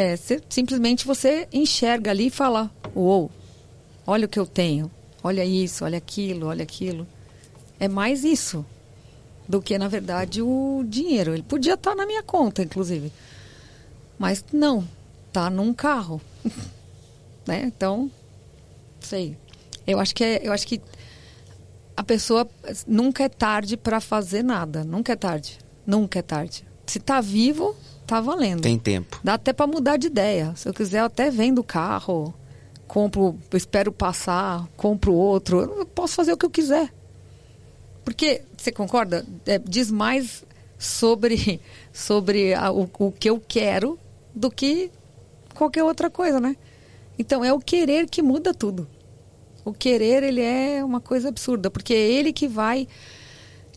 É, simplesmente você enxerga ali e fala: Uou, olha o que eu tenho, olha isso, olha aquilo, olha aquilo. É mais isso do que, na verdade, o dinheiro. Ele podia estar na minha conta, inclusive. Mas não, tá num carro. né? Então, sei. Eu acho que é, eu acho que a pessoa nunca é tarde para fazer nada, nunca é tarde. Nunca é tarde. Se tá vivo, tá valendo. Tem tempo. Dá até para mudar de ideia. Se eu quiser, eu até vendo o carro, compro, espero passar, compro outro. Eu posso fazer o que eu quiser. Porque, você concorda? É, diz mais sobre, sobre a- o, o que eu quero do que qualquer outra coisa, né? Então, é o querer que muda tudo. O querer, ele é uma coisa absurda, porque é ele que vai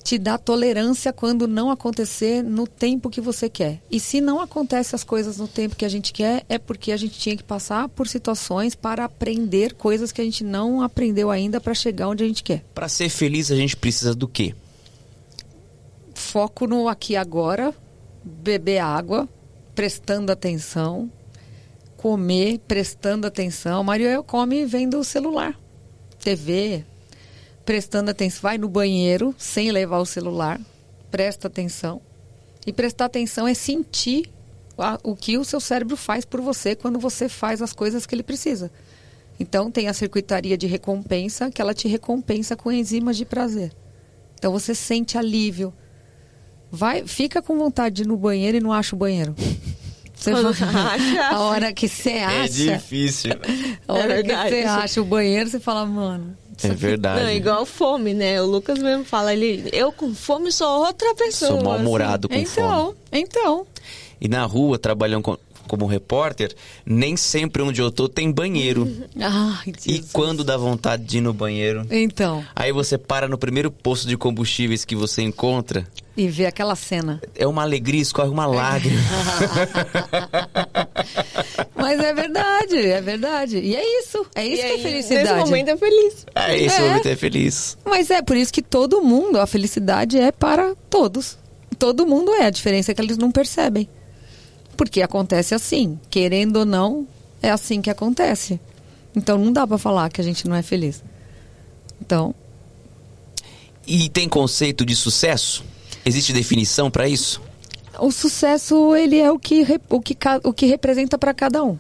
te dar tolerância quando não acontecer no tempo que você quer. E se não acontece as coisas no tempo que a gente quer, é porque a gente tinha que passar por situações para aprender coisas que a gente não aprendeu ainda para chegar onde a gente quer. Para ser feliz a gente precisa do quê? Foco no aqui e agora, beber água, prestando atenção, comer, prestando atenção. Maria come vendo o celular, TV, prestando atenção. Vai no banheiro sem levar o celular, presta atenção. E prestar atenção é sentir a- o que o seu cérebro faz por você quando você faz as coisas que ele precisa. Então tem a circuitaria de recompensa que ela te recompensa com enzimas de prazer. Então você sente alívio. Vai, fica com vontade de ir no banheiro e não acha o banheiro. Você Quando acha. a hora que você É acha, difícil. a hora É que você acha o banheiro, você fala, mano, É verdade. Não, igual fome, né? O Lucas mesmo fala ali, eu com fome sou outra pessoa. Sou mal-humorado com então, fome. então. E na rua, trabalhando com- como repórter, nem sempre onde eu tô tem banheiro. Ai, E quando dá vontade de ir no banheiro? Então, Aí você para no primeiro posto de combustíveis que você encontra, e ver aquela cena. é uma alegria, escorre uma lágrima. Mas é verdade, é verdade. E é isso, é isso E que é felicidade. Nesse momento é feliz. É, esse É. momento é feliz. Mas é por isso que todo mundo, a felicidade é para todos. Todo mundo é, a diferença é que eles não percebem. Porque acontece assim, querendo ou não, é assim que acontece. Então não dá pra falar que a gente não é feliz. Então, E tem conceito de sucesso? Existe definição pra isso? o sucesso ele é o que o que, o que representa para cada um.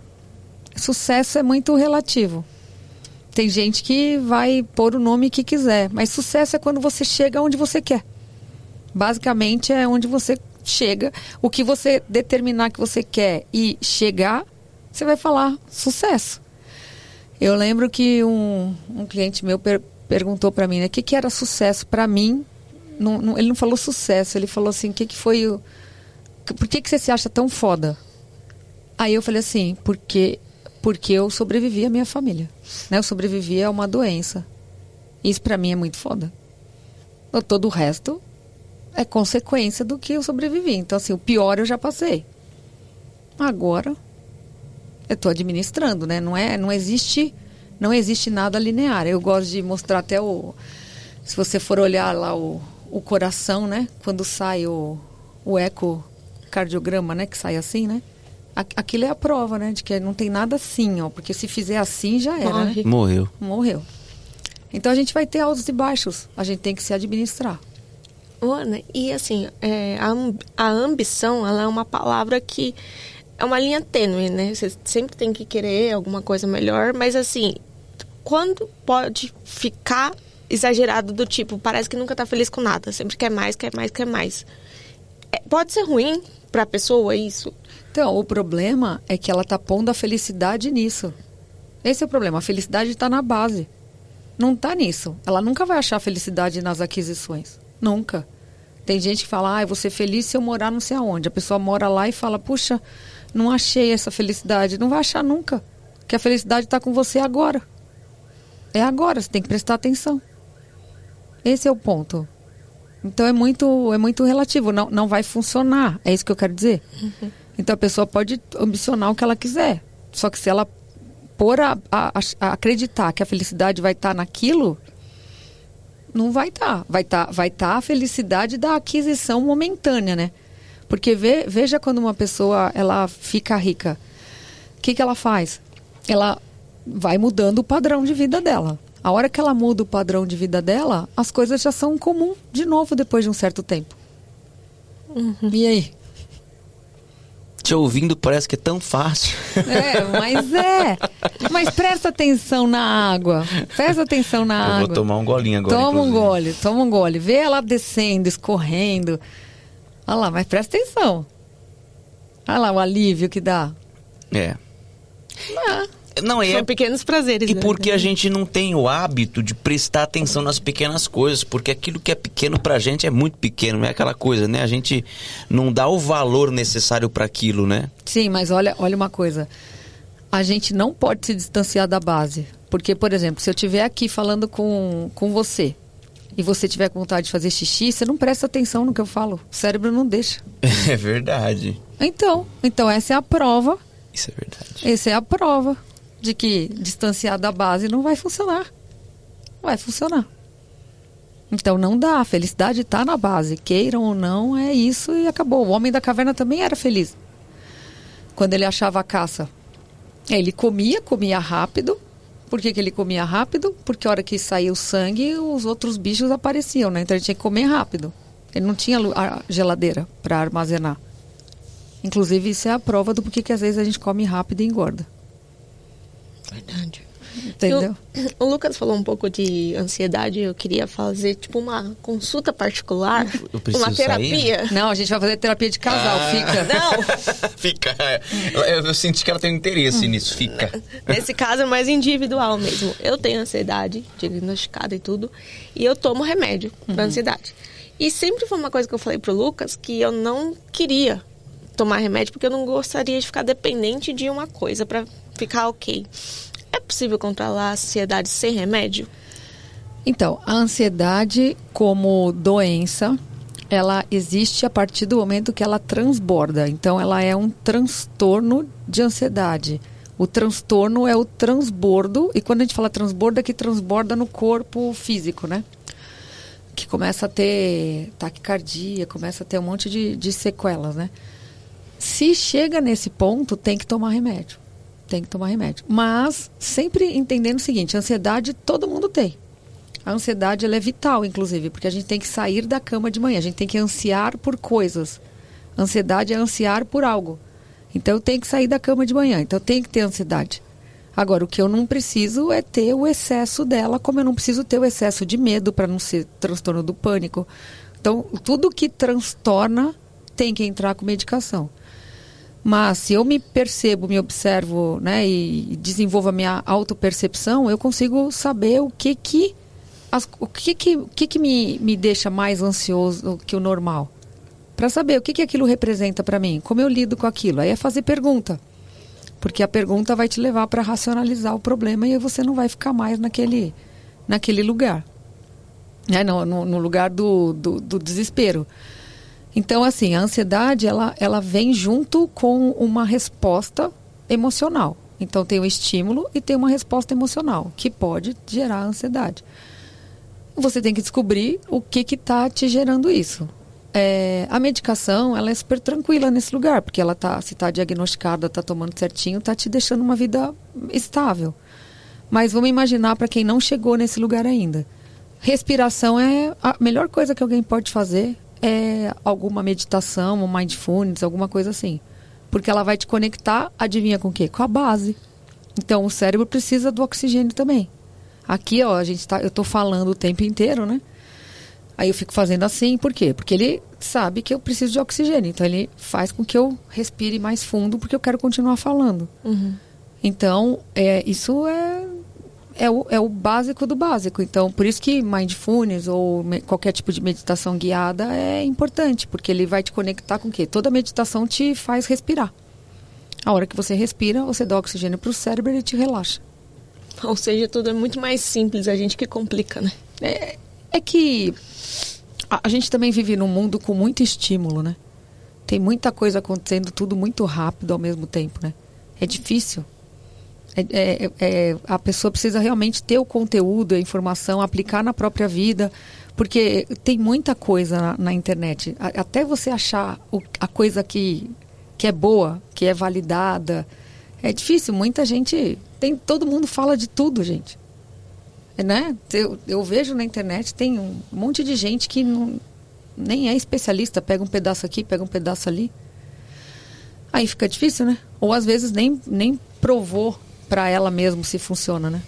Sucesso é muito relativo. Tem gente que vai pôr o nome que quiser, mas sucesso é quando você chega onde você quer. Basicamente é onde você chega, o que você determinar que você quer e chegar, você vai falar sucesso. Eu lembro que um, um cliente meu per- perguntou para mim, né, o que, que era sucesso para mim não, não- ele não falou sucesso, ele falou assim, o que, que foi o. Por que, que você se acha tão foda? Aí eu falei assim, porque, porque eu sobrevivi à minha família. Né? Eu sobrevivi a uma doença. Isso pra mim é muito foda. Todo o resto é consequência do que eu sobrevivi. Então, assim, o pior eu já passei. Agora, eu estou administrando, né? Não, é, não, existe, não existe nada linear. Eu gosto de mostrar até o... Se você for olhar lá o, o coração, né? Quando sai o, o ecocardiograma, né? Que sai assim, né? Aquilo é a prova, né? De que não tem nada assim, ó. Porque se fizer assim, já era, né? Morre. Morreu. Morreu. Então a gente vai ter altos e baixos. A gente tem que se administrar. Ana, e assim, é, a, a ambição, ela é uma palavra que é uma linha tênue, né? Você sempre tem que querer alguma coisa melhor, mas assim, quando pode ficar exagerado do tipo, parece que nunca tá feliz com nada, sempre quer mais, quer mais, quer mais. É, pode ser ruim pra pessoa isso? Então, o problema é que ela tá pondo a felicidade nisso. Esse é o problema. A felicidade está na base. Não tá nisso. Ela nunca vai achar felicidade nas aquisições. Nunca. Tem gente que fala, ah, eu vou ser feliz se eu morar não sei aonde. A pessoa mora lá e fala, puxa, não achei essa felicidade. Não vai achar nunca. Que a felicidade está com você agora. É agora, você tem que prestar atenção. Esse é o ponto. Então é muito, é muito relativo, não, não vai funcionar. É isso que eu quero dizer. Então a pessoa pode ambicionar o que ela quiser. Só que se ela pôr a, a- a acreditar que a felicidade vai estar naquilo, não vai estar. Vai estar vai tá a felicidade da aquisição momentânea, né? Porque ve- veja quando uma pessoa ela fica rica. O que, que ela faz? Ela vai mudando o padrão de vida dela. A hora que ela muda o padrão de vida dela, as coisas já são comum de novo depois de um certo tempo. E aí? Te ouvindo parece que é tão fácil. É, mas é. Mas presta atenção na água. Presta atenção na Eu água. vou tomar um golinho agora. Toma um inclusive. gole, toma um gole. Vê ela descendo, escorrendo. Olha lá, mas presta atenção. Olha lá o alívio que dá. É. Não, é. São pequenos prazeres. E né? porque a gente não tem o hábito de prestar atenção nas pequenas coisas, porque aquilo que é pequeno pra gente é muito pequeno, não é aquela coisa, né? A gente não dá o valor necessário pra aquilo, né? Sim, mas olha, olha uma coisa. A gente não pode se distanciar da base. Porque, por exemplo, se eu estiver aqui falando com, com você e você tiver com vontade de fazer xixi, você não presta atenção no que eu falo. O cérebro não deixa. É verdade. Então, então essa é a prova Isso é verdade. Essa é a prova de que distanciar da base não vai funcionar. Vai funcionar. Então não dá. A felicidade está na base. Queiram ou não, é isso e acabou. O homem da caverna também era feliz. Quando ele achava a caça. Ele comia, comia rápido. Por que, que ele comia rápido? Porque a hora que saía o sangue, os outros bichos apareciam, né? Então ele tinha que comer rápido. Ele não tinha geladeira para armazenar. Inclusive, isso é a prova do porquê que às vezes a gente come rápido e engorda. Verdade. Entendeu? O, o Lucas falou um pouco de ansiedade. Eu queria fazer tipo uma consulta particular, Eu preciso uma sair? terapia. Não, a gente vai fazer terapia de casal, Ah. fica. Não, Fica. Eu, eu senti que ela tem interesse nisso. Fica. nesse caso é mais individual mesmo. Eu tenho ansiedade diagnosticada e tudo, e eu tomo remédio pra ansiedade. E sempre foi uma coisa que eu falei pro Lucas que eu não queria tomar remédio porque eu não gostaria de ficar dependente de uma coisa pra ficar ok. É possível controlar a ansiedade sem remédio? Então, a ansiedade como doença, ela existe a partir do momento que ela transborda. Então, ela é um transtorno de ansiedade. O transtorno é o transbordo, e quando a gente fala transbordo, é que transborda no corpo físico, né? Que começa a ter taquicardia, começa a ter um monte de, de sequelas, né? Se chega nesse ponto, tem que tomar remédio. Tem que tomar remédio. Mas sempre entendendo o seguinte, ansiedade todo mundo tem. A ansiedade ela é vital, inclusive, porque a gente tem que sair da cama de manhã, a gente tem que ansiar por coisas. Ansiedade é ansiar por algo. Então eu tenho que sair da cama de manhã, então eu tenho que ter ansiedade. Agora, o que eu não preciso é ter o excesso dela, como eu não preciso ter o excesso de medo para não ser transtorno do pânico. Então, tudo que transtorna tem que entrar com medicação. Mas se eu me percebo, me observo, né, e desenvolvo a minha autopercepção, eu consigo saber o que que as- o que que, o que, que me, me deixa mais ansioso que o normal? Para saber o que, que aquilo representa para mim, como eu lido com aquilo. Aí é fazer pergunta. Porque a pergunta vai te levar para racionalizar o problema e você não vai ficar mais naquele, naquele lugar. Né? No, no, no lugar do, do, do desespero. Então, assim, a ansiedade, ela, ela vem junto com uma resposta emocional. Então, tem o estímulo e tem uma resposta emocional, que pode gerar ansiedade. Você tem que descobrir o que está te gerando isso. É, a medicação, ela é super tranquila nesse lugar, porque ela tá, se está diagnosticada, está tomando certinho, está te deixando uma vida estável. Mas vamos imaginar para quem não chegou nesse lugar ainda. Respiração é a melhor coisa que alguém pode fazer é alguma meditação, um mindfulness, alguma coisa assim. Porque ela vai te conectar, adivinha com o quê? Com a base. Então o cérebro precisa do oxigênio também. Aqui, ó, a gente tá, eu tô falando o tempo inteiro, né? Aí eu fico fazendo assim, por quê? Porque ele sabe que eu preciso de oxigênio. Então ele faz com que eu respire mais fundo, porque eu quero continuar falando. Então, é, isso é, é, o, é o básico do básico. Então, por isso que mindfulness ou me- qualquer tipo de meditação guiada é importante, porque ele vai te conectar com o quê? Toda meditação te faz respirar. A hora que você respira, você dá oxigênio para o cérebro e ele te relaxa. Ou seja, tudo é muito mais simples, a gente que complica, né? É, é que a, a gente também vive num mundo com muito estímulo, né? Tem muita coisa acontecendo, tudo muito rápido ao mesmo tempo, né? É difícil. É- é- é- a pessoa precisa realmente ter o conteúdo, a informação, aplicar na própria vida, porque tem muita coisa na, na internet. A- até você achar o- a coisa que, que é boa, que é validada, é difícil. Muita gente tem, todo mundo fala de tudo, gente. É, né? Eu, eu vejo na internet tem um monte de gente que não, nem é especialista, pega um pedaço aqui, pega um pedaço ali. Aí fica difícil, né? Ou às vezes nem, nem provou para ela mesmo se funciona, né?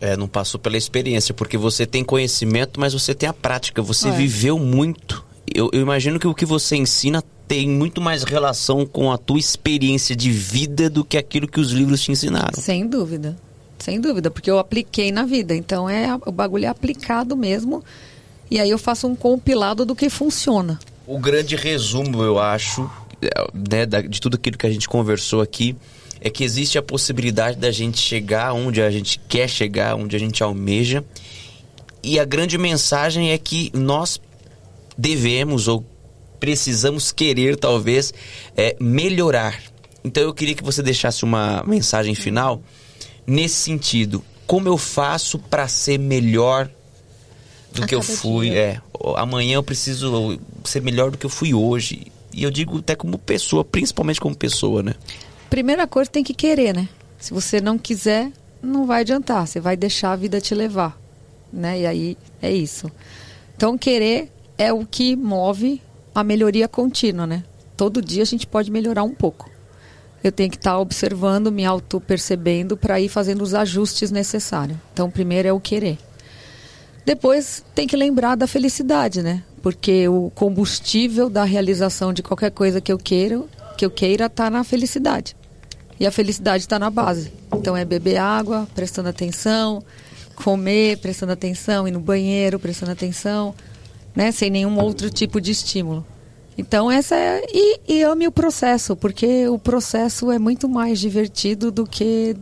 É, não passou pela experiência, porque você tem conhecimento, mas você tem a prática, você É. viveu muito. Eu, eu imagino que o que você ensina tem muito mais relação com a tua experiência de vida do que aquilo que os livros te ensinaram. Sem dúvida. Sem dúvida, porque eu apliquei na vida. Então é o bagulho é aplicado mesmo. E aí eu faço um compilado do que funciona. O grande resumo, eu acho, é, né, de tudo aquilo que a gente conversou aqui, é que existe a possibilidade da gente chegar onde a gente quer chegar, onde a gente almeja. E a grande mensagem é que nós devemos ou precisamos querer, talvez, é, melhorar. Então eu queria que você deixasse uma mensagem final nesse sentido. Como eu faço para ser melhor do A que eu fui? dia. É, amanhã eu preciso ser melhor do que eu fui hoje. E eu digo até como pessoa, principalmente como pessoa, né? Primeira coisa tem que querer, né? Se você não quiser, não vai adiantar. Você vai deixar a vida te levar, né? E aí é isso. Então querer é o que move a melhoria contínua, né? Todo dia a gente pode melhorar um pouco. Eu tenho que estar observando, me auto-percebendo para ir fazendo os ajustes necessários. Então, primeiro é o querer. Depois tem que lembrar da felicidade, né? Porque o combustível da realização de qualquer coisa que eu queira, que eu queira, tá na felicidade. E a felicidade está na base. Então é beber água, prestando atenção, comer, prestando atenção, ir no banheiro, prestando atenção, né? Sem nenhum outro tipo de estímulo. Então essa é e, e ame o processo, porque o processo é muito mais divertido do que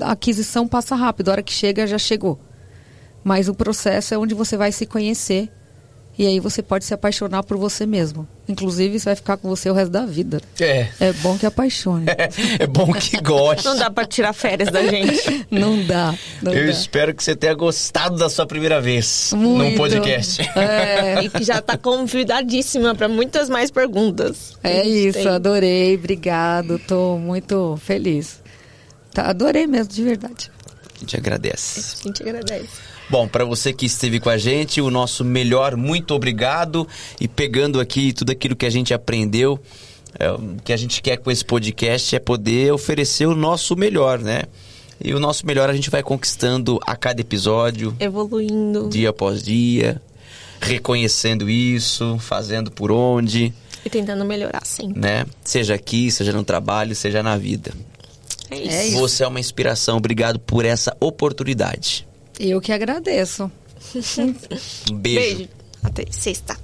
a aquisição passa rápido. A hora que chega já chegou. Mas o processo é onde você vai se conhecer e aí você pode se apaixonar por você mesmo. Inclusive, isso vai ficar com você o resto da vida. É. É bom que apaixone. É bom que goste. Não dá pra tirar férias da gente. Não dá. Não Eu dá. espero que você tenha gostado da sua primeira vez num Muito. podcast. É, E que já tá convidadíssima pra muitas mais perguntas. é isso, tem. adorei, obrigado, tô muito feliz. Tá, adorei mesmo, de verdade. A gente agradece. A gente agradece. Bom, para você que esteve com a gente, o nosso melhor, muito obrigado. E pegando aqui tudo aquilo que a gente aprendeu, é, o que a gente quer com esse podcast é poder oferecer o nosso melhor, né? E o nosso melhor a gente vai conquistando a cada episódio, Evoluindo. dia após dia, reconhecendo isso, fazendo por onde, E tentando melhorar sempre. né? Seja aqui, seja no trabalho, seja na vida. É isso. É isso. Você é uma inspiração, obrigado por essa oportunidade. Eu que agradeço. Um beijo. Beijo. Até sexta.